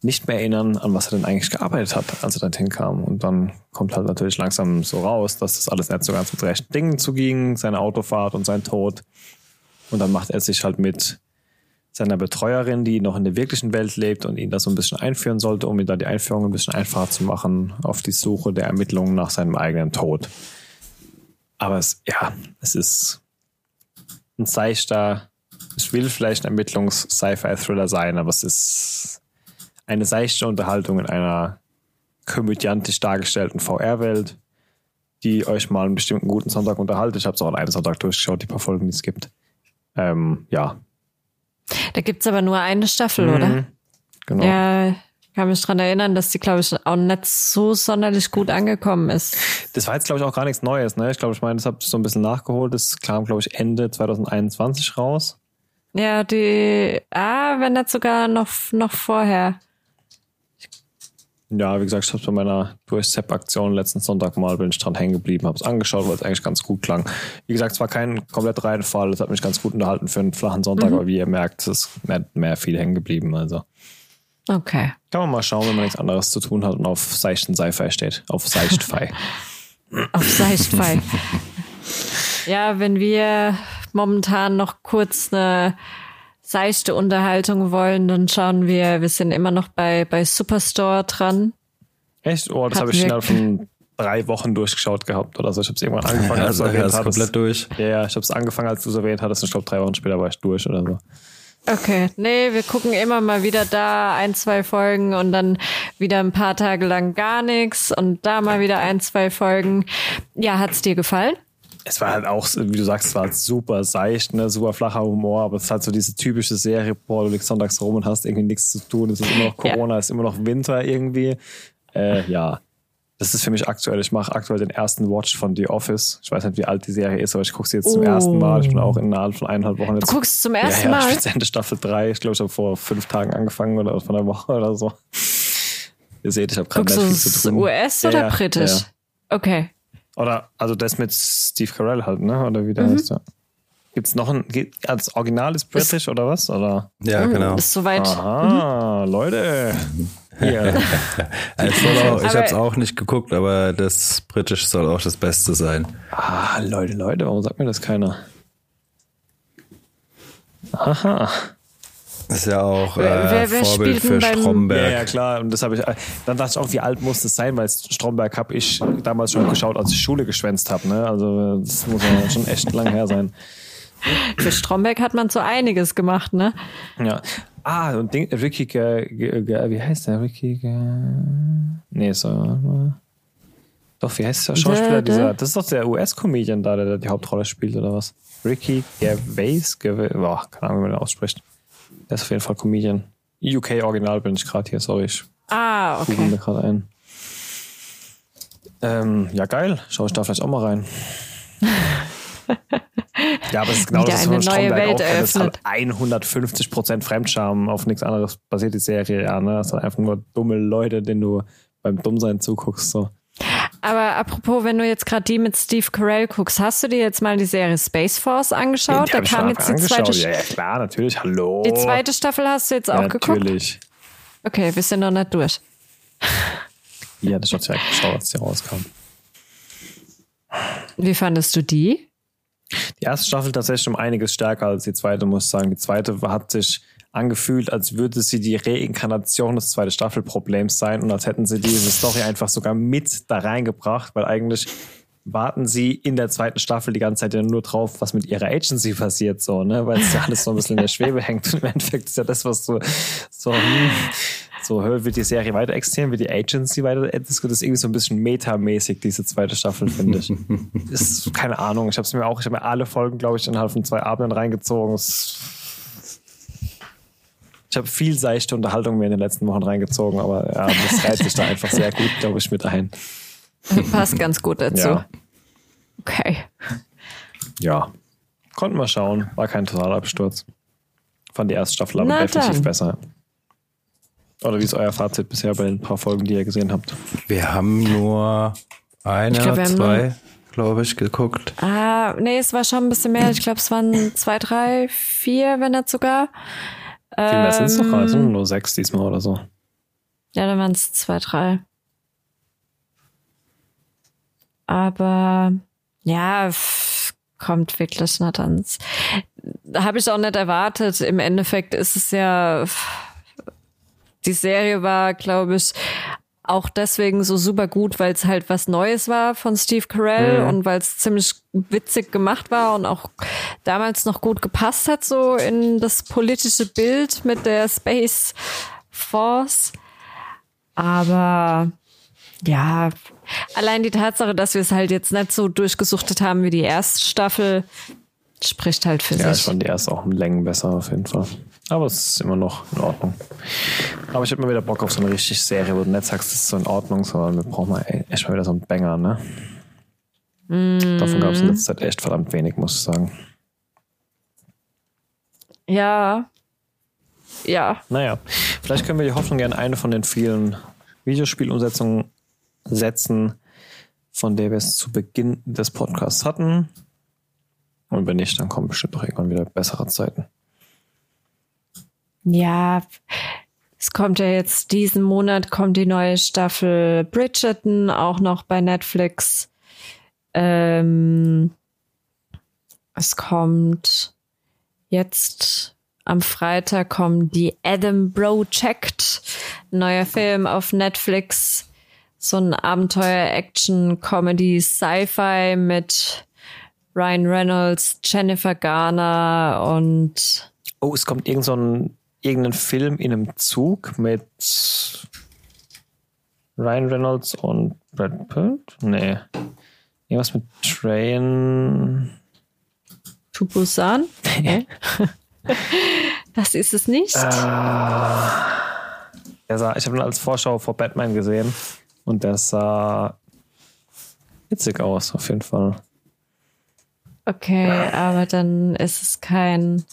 nicht mehr erinnern, an was er denn eigentlich gearbeitet hat, als er dorthin kam. Und dann kommt halt natürlich langsam so raus, dass das alles nicht so ganz mit rechten Dingen zuging, seine Autofahrt und sein Tod. Und dann macht er sich halt mit seiner Betreuerin, die noch in der wirklichen Welt lebt und ihn da so ein bisschen einführen sollte, um ihm da die Einführung ein bisschen einfacher zu machen, auf die Suche der Ermittlungen nach seinem eigenen Tod. Aber es, ja, es ist ein seichter, es will vielleicht ein Ermittlungs-Sci-Fi-Thriller sein, aber es ist eine seichte Unterhaltung in einer komödiantisch dargestellten VR-Welt, die euch mal einen bestimmten guten Sonntag unterhalten. Ich habe es auch an einem Sonntag durchgeschaut, die paar Folgen, die es gibt. Ähm, ja, da gibt's aber nur eine Staffel, mhm. oder? Genau. Ja, kann mich dran erinnern, dass die, glaube ich, auch nicht so sonderlich gut angekommen ist. Das war jetzt, glaube ich, auch gar nichts Neues. Ne? Ich glaube, ich meine, das habe ich so ein bisschen nachgeholt. Das kam, glaube ich, Ende 2021 raus. Ja, die, ah, wenn nicht sogar noch, noch vorher. Ja, wie gesagt, ich habe bei meiner Durchsepp-Aktion letzten Sonntag mal bin ich dran hängen geblieben, habe es angeschaut, weil es eigentlich ganz gut klang. Wie gesagt, es war kein komplett Reihenfall, es hat mich ganz gut unterhalten für einen flachen Sonntag, mhm. aber wie ihr merkt, es ist nicht mehr viel hängen geblieben. Also. Okay. Kann man mal schauen, wenn man nichts anderes zu tun hat und auf seichten Sci-Fi steht. Auf Seichtfei. auf Seichtfei. ja, wenn wir momentan noch kurz eine seichte Unterhaltung wollen, dann schauen wir, wir sind immer noch bei, bei Superstore dran. Echt? Oh, das habe ich innerhalb von drei Wochen durchgeschaut gehabt oder so. Ich habe es irgendwann angefangen, als du erwähnt hattest. komplett durch. Ja, ja ich habe es angefangen, als du es erwähnt hattest und ich glaube, drei Wochen später war ich durch oder so. Okay, nee, wir gucken immer mal wieder da ein, zwei Folgen und dann wieder ein paar Tage lang gar nichts und da mal wieder ein, zwei Folgen. Ja, hat's dir gefallen? Es war halt auch, wie du sagst, es war halt super seicht, ne, super flacher Humor, aber es ist halt so diese typische Serie, boah, du liegst sonntags rum und hast irgendwie nichts zu tun, es ist immer noch Corona, ja. es ist immer noch Winter irgendwie. Äh, ja, das ist für mich aktuell. Ich mache aktuell den ersten Watch von The Office. Ich weiß nicht, wie alt die Serie ist, aber ich gucke sie jetzt oh. zum ersten Mal. Ich bin auch innerhalb von eineinhalb Wochen jetzt. Du guckst zum ersten ja, ja, Mal? Ich bin Ende Staffel 3. Ich glaube, ich habe vor fünf Tagen angefangen oder von einer Woche oder so. Ihr seht, ich habe gerade viel zu tun. US oder ja, britisch? Okay. Oder, also das mit Steve Carell halt, ne? Oder wie der mhm. heißt, ja. Gibt's noch ein, als Original ist British ist, oder was? Oder? Ja, mhm, genau. Ist soweit. Ah, mhm. Leute. Hier. auch, ich habe es auch nicht geguckt, aber das British soll auch das Beste sein. Ah, Leute, Leute, warum sagt mir das keiner? Aha. Ist ja auch äh, wer, wer Vorbild für Stromberg. Ja, ja, klar. Und das habe ich. Dann dachte ich auch, wie alt muss das sein, weil Stromberg habe ich damals schon geschaut, als ich Schule geschwänzt habe. Ne? Also das muss ja schon echt lang her sein. Für Stromberg hat man so einiges gemacht, ne? Ja. Ah, und Ding, Ricky, wie heißt der? Ricky, nee, so. Doch, wie heißt der Schauspieler? Dieser, das ist doch der US-Comedian da, der die Hauptrolle spielt, oder was? Ricky Gervais? Gervais boah, keine Ahnung, wie man den ausspricht. Der ist auf jeden Fall Comedian. UK Original bin ich gerade hier, sorry. Ich ah, okay. mir gerade ein. Ähm, ja, geil. Schau ich da vielleicht auch mal rein. ja, aber es ist genau Wieder das, was von Stromberg Welt auch Es hat 150% Fremdscham. Auf nichts anderes basiert die Serie, ja. Ne? Es hat einfach nur dumme Leute, denen du beim Dummsein zuguckst. So. Aber apropos, wenn du jetzt gerade die mit Steve Carell guckst, hast du dir jetzt mal die Serie Space Force angeschaut? Ja, da kam jetzt die zweite Ja, ja, klar, natürlich. Hallo. Die zweite Staffel hast du jetzt auch ja, geguckt? Natürlich. Okay, wir sind noch nicht durch. ja, das hat ja geschaut, als die rauskam. Wie fandest du die? Die erste Staffel tatsächlich um einiges stärker als die zweite, muss ich sagen. Die zweite hat sich angefühlt, als würde sie die Reinkarnation des zweiten Staffelproblems sein und als hätten sie diese Story einfach sogar mit da reingebracht, weil eigentlich warten sie in der zweiten Staffel die ganze Zeit ja nur drauf, was mit ihrer Agency passiert, so, ne, weil es ja alles so ein bisschen in der Schwebe hängt. Und im Endeffekt ist ja das, was so, so, hm, so, wird die Serie weiter existieren, wird die Agency weiter, das ist irgendwie so ein bisschen metamäßig, diese zweite Staffel, finde ich. ist, keine Ahnung, ich habe es mir auch, ich habe mir alle Folgen, glaube ich, innerhalb von zwei Abenden reingezogen. Es ich habe viel seichte Unterhaltung mir in den letzten Wochen reingezogen, aber ja, das reizt sich da einfach sehr gut, glaube ich, mit ein. Passt ganz gut dazu. Ja. Okay. Ja. Konnten wir schauen. War kein totaler Absturz. Fand die erste Staffel aber Na definitiv dann. besser. Oder wie ist euer Fazit bisher bei den paar Folgen, die ihr gesehen habt? Wir haben nur eine, glaub, zwei, glaube ich, geguckt. Ah, nee, es war schon ein bisschen mehr. Ich glaube, es waren zwei, drei, vier, wenn nicht sogar. Viel mehr sind es noch. Es Ähm, sind nur sechs diesmal oder so. Ja, dann waren es zwei, drei. Aber ja, kommt wirklich nicht ans. Habe ich auch nicht erwartet. Im Endeffekt ist es ja. Die Serie war, glaube ich, auch deswegen so super gut, weil es halt was Neues war von Steve Carell Mhm. und weil es ziemlich witzig gemacht war und auch damals noch gut gepasst hat, so in das politische Bild mit der Space Force. Aber ja, allein die Tatsache, dass wir es halt jetzt nicht so durchgesuchtet haben wie die erste Staffel, spricht halt für Ja, ich sich. fand die erste auch um Längen besser auf jeden Fall. Aber es ist immer noch in Ordnung. Aber ich hätte mal wieder Bock auf so eine richtig Serie, wo du nicht sagst, es ist so in Ordnung, sondern wir brauchen mal echt mal wieder so einen Banger, ne? Davon gab es in letzter Zeit echt verdammt wenig, muss ich sagen. Ja. Ja. Naja, vielleicht können wir die Hoffnung gerne eine von den vielen Videospielumsetzungen setzen, von der wir es zu Beginn des Podcasts hatten. Und wenn nicht, dann kommen bestimmt noch irgendwann wieder bessere Zeiten. Ja. Es kommt ja jetzt diesen Monat kommt die neue Staffel Bridgerton auch noch bei Netflix. Ähm, es kommt jetzt am Freitag kommt die Adam Project, neuer Film auf Netflix. So ein Abenteuer, Action, Comedy, Sci-Fi mit Ryan Reynolds, Jennifer Garner und Oh, es kommt irgend so ein, irgendein Film in einem Zug mit Ryan Reynolds und Brad Pitt? Nee. Irgendwas mit Train. To Busan. das ist es nicht. Der sah, ich habe ihn als Vorschau vor Batman gesehen und der sah witzig aus, auf jeden Fall. Okay, aber dann ist es kein,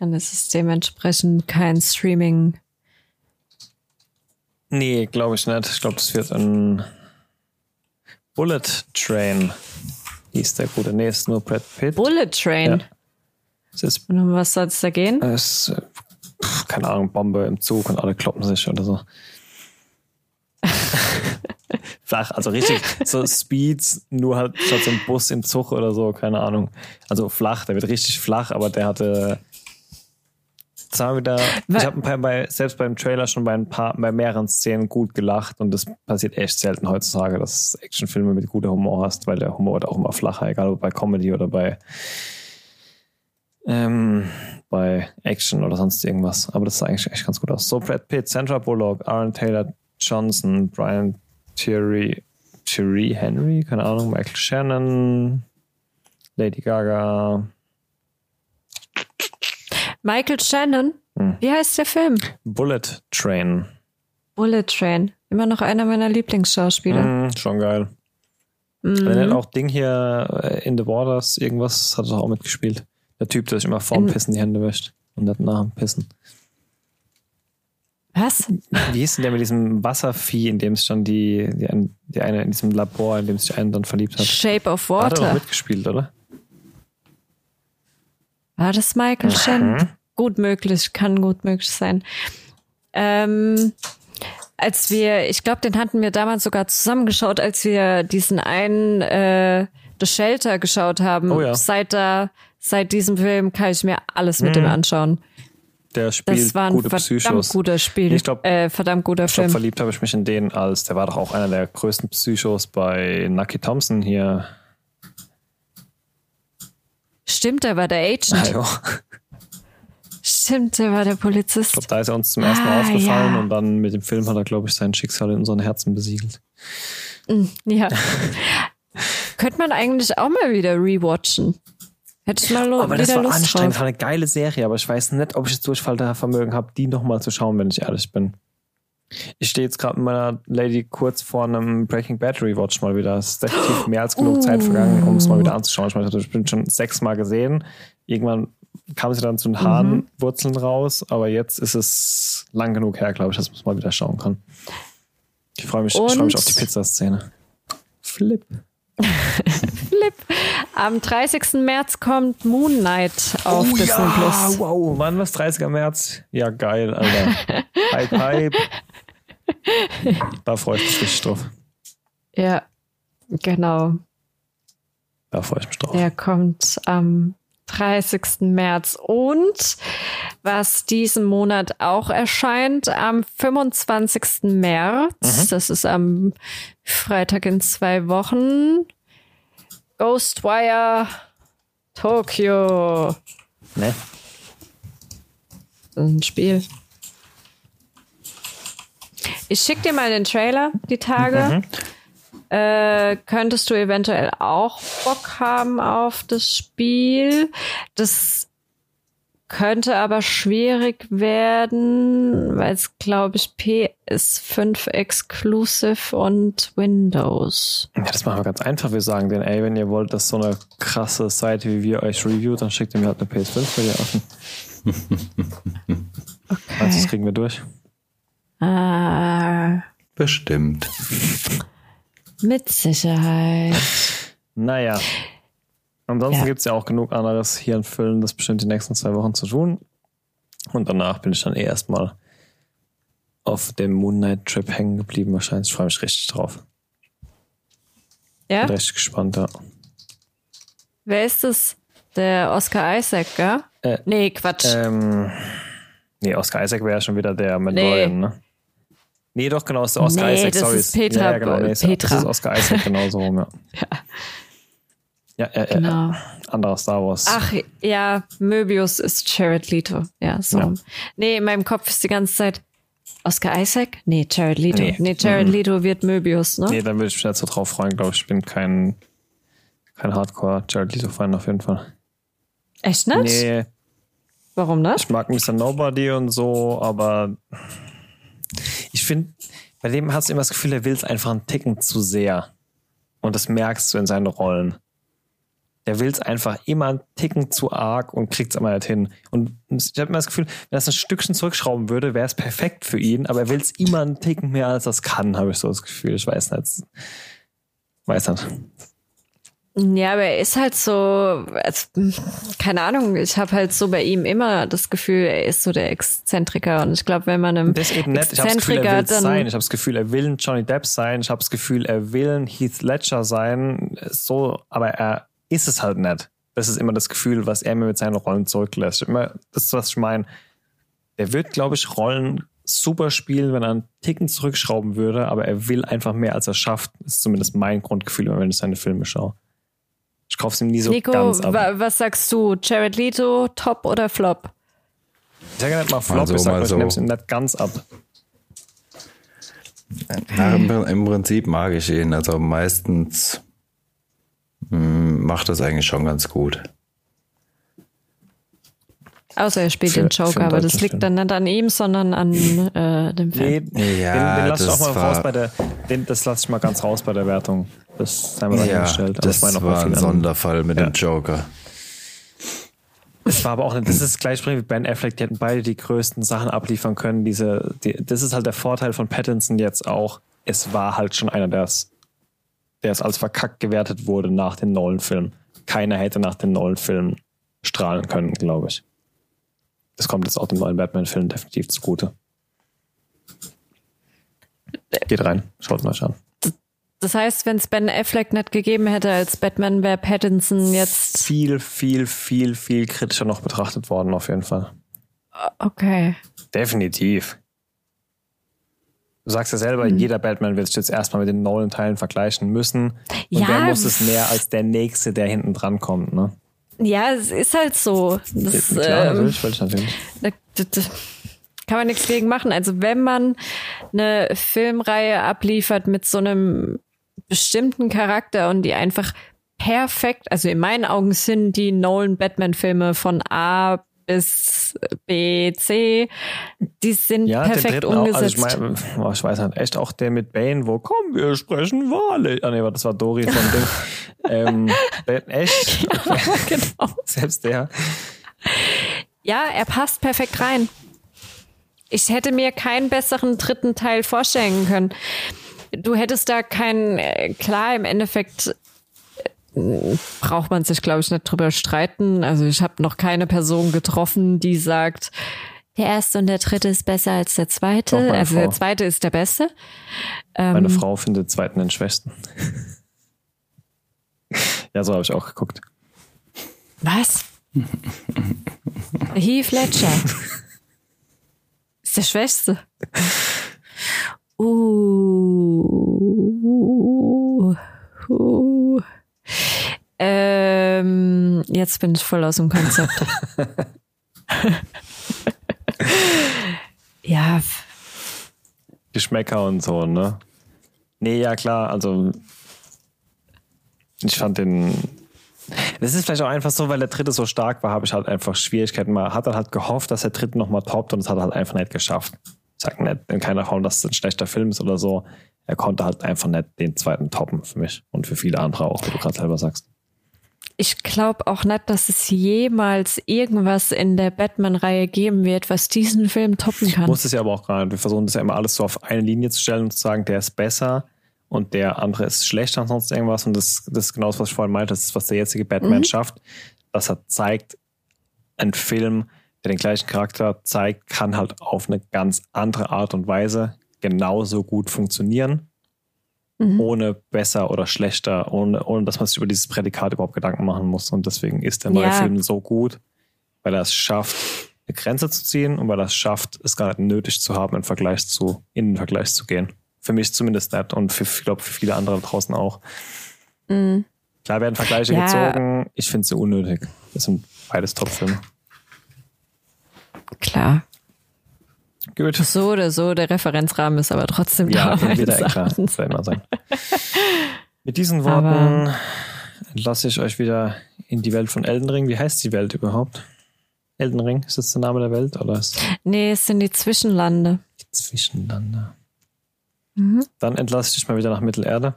dann ist es dementsprechend kein Streaming. Nee, glaube ich nicht. Ich glaube, das wird ein Bullet Train. Hieß der gute. Nee, ist nur Brad Pitt. Bullet Train. Ja. Ist Und um was soll es da gehen? Ist, äh, keine Ahnung, Bombe im Zug und alle kloppen sich oder so. Flach, also richtig so Speeds, nur halt statt so ein Bus im Zug oder so, keine Ahnung. Also flach, der wird richtig flach, aber der hatte. Wir wieder, ich habe bei, selbst beim Trailer schon bei ein paar, bei mehreren Szenen gut gelacht und das passiert echt selten heutzutage, dass Actionfilme mit guter Humor hast, weil der Humor wird auch immer flacher, egal ob bei Comedy oder bei ähm, bei Action oder sonst irgendwas. Aber das sah eigentlich echt ganz gut aus. So, Brad Pitt, Sandra Bullock, Aaron Taylor Johnson, Brian Thierry, Thierry Henry, keine Ahnung, Michael Shannon, Lady Gaga, Michael Shannon. Hm. Wie heißt der Film? Bullet Train. Bullet Train. Immer noch einer meiner Lieblingsschauspieler. Mhm, schon geil. Mhm. Wenn er auch Ding hier äh, in the Waters, irgendwas hat er doch auch mitgespielt. Der Typ, der sich immer vorm In- Pissen die Hände wäscht und nicht nach dem Pissen. Was? Wie hieß denn der mit diesem Wasservieh, in dem es schon die, die, die eine in diesem Labor, in dem sich einen dann verliebt hat? Shape of Da Hat er doch Water. mitgespielt, oder? War das Michael Shannon? Gut möglich, kann gut möglich sein. Ähm, als wir, ich glaube, den hatten wir damals sogar zusammengeschaut, als wir diesen einen äh, The Shelter geschaut haben. Oh ja. Seit da, seit diesem Film kann ich mir alles mit Mhm. dem anschauen. Der spielt Das war ein gute verdammt Psychos. guter Spiel. Ich glaub- äh, verdammt guter Ich glaube, Film. verliebt habe ich mich in den als, der war doch auch einer der größten Psychos bei Nucky Thompson hier. Stimmt, der war der Agent. Ja. Stimmt, der war der Ich Polizist. glaube, da ist er uns zum ersten Mal Ah, aufgefallen ja. und dann mit dem Film hat er, glaube ich, sein Schicksal in unseren Herzen besiegelt. Ja. Könnte man eigentlich auch mal wieder rewatchen. Hätte ich mal lo- Aber das wieder war Lust anstrengend, das drauf. war eine geile Serie, aber ich weiß nicht, ob ich das Durchfallvermögen habe, die nochmal zu schauen, wenn ich ehrlich bin. Ich stehe jetzt gerade mit meiner Lady kurz vor einem Breaking Bad Rewatch mal wieder. Es ist definitiv mehr als genug uh. Zeit vergangen, um es mal wieder anzuschauen. Ich meine, ich habe das schon sechsmal gesehen. Irgendwann kam sie dann zu den Hahnwurzeln mhm. raus, aber jetzt ist es lang genug her, glaube ich, dass man es mal wieder schauen kann. Ich freue mich, freu mich auf die Pizzaszene. Flip. Flip. Am 30. März kommt Moon Knight auf oh, Disney ja, Plus. Wow, wann was 30. März? Ja, geil, Alter. hype, hype. Da freue ich mich richtig drauf. Ja, genau. Da freue ich mich drauf. Der kommt am 30. März. Und was diesen Monat auch erscheint, am 25. März, mhm. das ist am Freitag in zwei Wochen, Ghostwire Tokyo. Ne? Ein Spiel. Ich schick dir mal den Trailer die Tage. Mhm. Äh, könntest du eventuell auch Bock haben auf das Spiel. Das könnte aber schwierig werden, weil es, glaube ich, PS5 Exclusive und Windows. Ja, das machen wir ganz einfach. Wir sagen denen, ey, wenn ihr wollt, dass so eine krasse Seite wie wir euch reviewt, dann schickt ihr mir halt eine PS5 für dir offen. okay. Also das kriegen wir durch. Ah. Bestimmt. Mit Sicherheit. Naja. Ansonsten ja. gibt es ja auch genug anderes hier in Füllen, das bestimmt die nächsten zwei Wochen zu tun. Und danach bin ich dann eh erstmal auf dem Moonlight Trip hängen geblieben wahrscheinlich. Ich freue mich richtig drauf. Ja? Bin richtig gespannt, ja. Wer ist das? Der Oscar Isaac, gell? Äh, nee, Quatsch. Ähm, nee, Oscar Isaac wäre schon wieder der Mandalorian, nee. ne? Nee, doch, genau, ist der Oscar nee, Isaac, das sorry. Ist Petra, ja, genau, nee, Petra. Das ist Oscar Isaac genauso rum, ja. ja. Ja, ja, genau. ja. Anderer Star Wars. Ach, ja, Möbius ist Jared Leto. Ja, so. Ja. Nee, in meinem Kopf ist die ganze Zeit Oscar Isaac? Nee, Jared Leto. Nee, nee Jared mhm. Leto wird Möbius, ne? Nee, dann würde ich mich jetzt so drauf freuen, glaube ich. Ich bin kein, kein Hardcore Jared Leto-Fan auf jeden Fall. Echt nicht? Nee. Warum nicht? Ich mag Mr. Nobody und so, aber ich finde, bei dem hast du immer das Gefühl, er will es einfach einen Ticken zu sehr. Und das merkst du in seinen Rollen. Der will es einfach immer einen Ticken zu arg und kriegt es immer nicht hin. Und ich habe immer das Gefühl, wenn er es ein Stückchen zurückschrauben würde, wäre es perfekt für ihn, aber er will es immer einen Ticken mehr, als das kann, habe ich so das Gefühl. Ich weiß nicht. Weiß nicht. Ja, aber er ist halt so, also, keine Ahnung, ich habe halt so bei ihm immer das Gefühl, er ist so der Exzentriker und ich glaube, wenn man einem das ist eben nett. Ich habe das Gefühl, er will sein. Ich habe das Gefühl, er will ein Johnny Depp sein. Ich habe das Gefühl, er will ein Heath Ledger sein. So, aber er ist es halt nicht. Das ist immer das Gefühl, was er mir mit seinen Rollen zurücklässt. Immer, das ist, was ich meine. Der wird, glaube ich, Rollen super spielen, wenn er einen Ticken zurückschrauben würde, aber er will einfach mehr, als er schafft. Das ist zumindest mein Grundgefühl, wenn ich seine Filme schaue. Ich kaufe es ihm nie so Nico, ganz ab. Wa was sagst du? Jared Leto, Top oder Flop? Ich sage nicht mal Flop, also, ich sage, so. ich nehme es ihm nicht ganz ab. Na, im, Prinzip mag ich ihn. Also meistens mh, hm, macht das eigentlich schon ganz gut. Außer er spielt für, den Joker, aber das liegt dann nicht an ihm, sondern an äh, dem Film. Nee, ja, den, den lass ich auch mal raus bei der, den, das lasse ich mal ganz raus bei der Wertung. Das haben wir ja, dahingestellt. Das war ein Sonderfall mit ja. dem Joker. Es war aber auch, nicht, das ist gleich wie Ben Affleck, die hätten beide die größten Sachen abliefern können. Diese, die, das ist halt der Vorteil von Pattinson jetzt auch. Es war halt schon einer, der es, der es als verkackt gewertet wurde nach den Nolan-Filmen. Keiner hätte nach den Nolan-Filmen strahlen können, glaube ich. Das kommt jetzt auch dem neuen Batman-Film definitiv zugute. Geht rein, schaut mal an. Das heißt, wenn es Ben Affleck nicht gegeben hätte als Batman, wäre Pattinson jetzt viel, viel, viel, viel kritischer noch betrachtet worden, auf jeden Fall. Okay. Definitiv. Du sagst ja selber, hm. jeder Batman wird sich jetzt erstmal mit den neuen Teilen vergleichen müssen. Und ja, wer muss es mehr als der nächste, der hinten dran kommt, ne? Ja, es ist halt so. Das, ja, klar, ähm, natürlich, natürlich. Da, da, da, kann man nichts gegen machen. Also wenn man eine Filmreihe abliefert mit so einem bestimmten Charakter und die einfach perfekt, also in meinen Augen sind die Nolan Batman Filme von A bis B, C, die sind ja, perfekt umgesetzt. Auch, also ich, mein, ich weiß halt echt auch der mit Bane, wo komm, wir sprechen wahrlich. Ah nee, das war Dori von Ding. ähm, echt? Ja, genau. Selbst der. Ja, er passt perfekt rein. Ich hätte mir keinen besseren dritten Teil vorstellen können. Du hättest da keinen, äh, klar, im Endeffekt braucht man sich, glaube ich, nicht drüber streiten. Also ich habe noch keine Person getroffen, die sagt, der erste und der dritte ist besser als der zweite. Also Frau. der zweite ist der beste. Meine ähm, Frau findet zweiten den schwächsten. ja, so habe ich auch geguckt. Was? Heath Ledger. Ist der Schwächste. Uh, uh. Ähm, jetzt bin ich voll aus dem Konzept. ja. Geschmäcker und so, ne? Nee, ja klar, also ich fand den das ist vielleicht auch einfach so, weil der dritte so stark war, habe ich halt einfach Schwierigkeiten. Man hat dann halt gehofft, dass der dritte nochmal toppt und es hat halt einfach nicht geschafft. Ich sage nicht in keiner Form, dass es ein schlechter Film ist oder so. Er konnte halt einfach nicht den zweiten toppen für mich und für viele andere auch, wie du gerade selber sagst. Ich glaube auch nicht, dass es jemals irgendwas in der Batman-Reihe geben wird, was diesen Film toppen kann. Muss es ja aber auch gerade. Wir versuchen das ja immer alles so auf eine Linie zu stellen und zu sagen, der ist besser und der andere ist schlechter und sonst irgendwas. Und das, das ist genau das, was ich vorhin meinte, das ist, was der jetzige Batman mhm. schafft, dass er zeigt, ein Film, der den gleichen Charakter zeigt, kann halt auf eine ganz andere Art und Weise genauso gut funktionieren, mhm. ohne besser oder schlechter, ohne, ohne dass man sich über dieses Prädikat überhaupt Gedanken machen muss. Und deswegen ist der neue ja. Film so gut, weil er es schafft, eine Grenze zu ziehen und weil er es schafft, es gar nicht nötig zu haben, im Vergleich zu, in den Vergleich zu gehen. Für mich zumindest nicht und für, ich glaube, für viele andere draußen auch. Mhm. Klar werden Vergleiche ja. gezogen. Ich finde sie unnötig. Das sind beides Top-Filme. Klar. Gut. So oder so, der Referenzrahmen ist aber trotzdem ja, da. Ja, wieder soll immer sein. Mit diesen Worten aber entlasse ich euch wieder in die Welt von Elden Ring. Wie heißt die Welt überhaupt? Elden Ring, ist das der Name der Welt? Oder ist nee, es sind die Zwischenlande. Die Zwischenlande. Mhm. Dann entlasse ich dich mal wieder nach Mittelerde.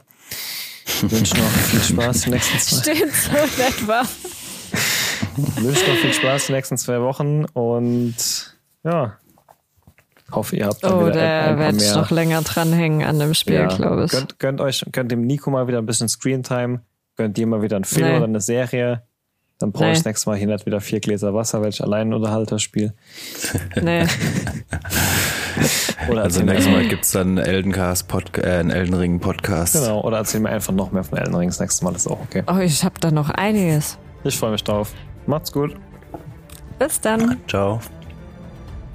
Ich wünsche noch viel Spaß die nächsten zwei Stimmt, so etwa. Ich wünsche noch viel Spaß die nächsten zwei Wochen und ja, hoffe, ihr habt dann oh, wieder der wird noch länger dranhängen an dem Spiel, ja, glaube ich. Gönnt, gönnt, euch, gönnt dem Nico mal wieder ein bisschen Screentime, gönnt dir mal wieder einen Film nee. oder eine Serie. Dann brauche ich nee. nächstes Mal hier nicht wieder vier Gläser Wasser, weil ich allein Unterhalter spiele. Nee. oder also nächstes Mal gibt es dann Eldencast Pod, äh, einen Elden Ring Podcast. Genau, oder erzähl mir einfach noch mehr von Elden Ring. Das nächste Mal ist auch okay. Oh, ich habe da noch einiges. Ich freue mich drauf. Macht's gut. Bis dann. Ciao.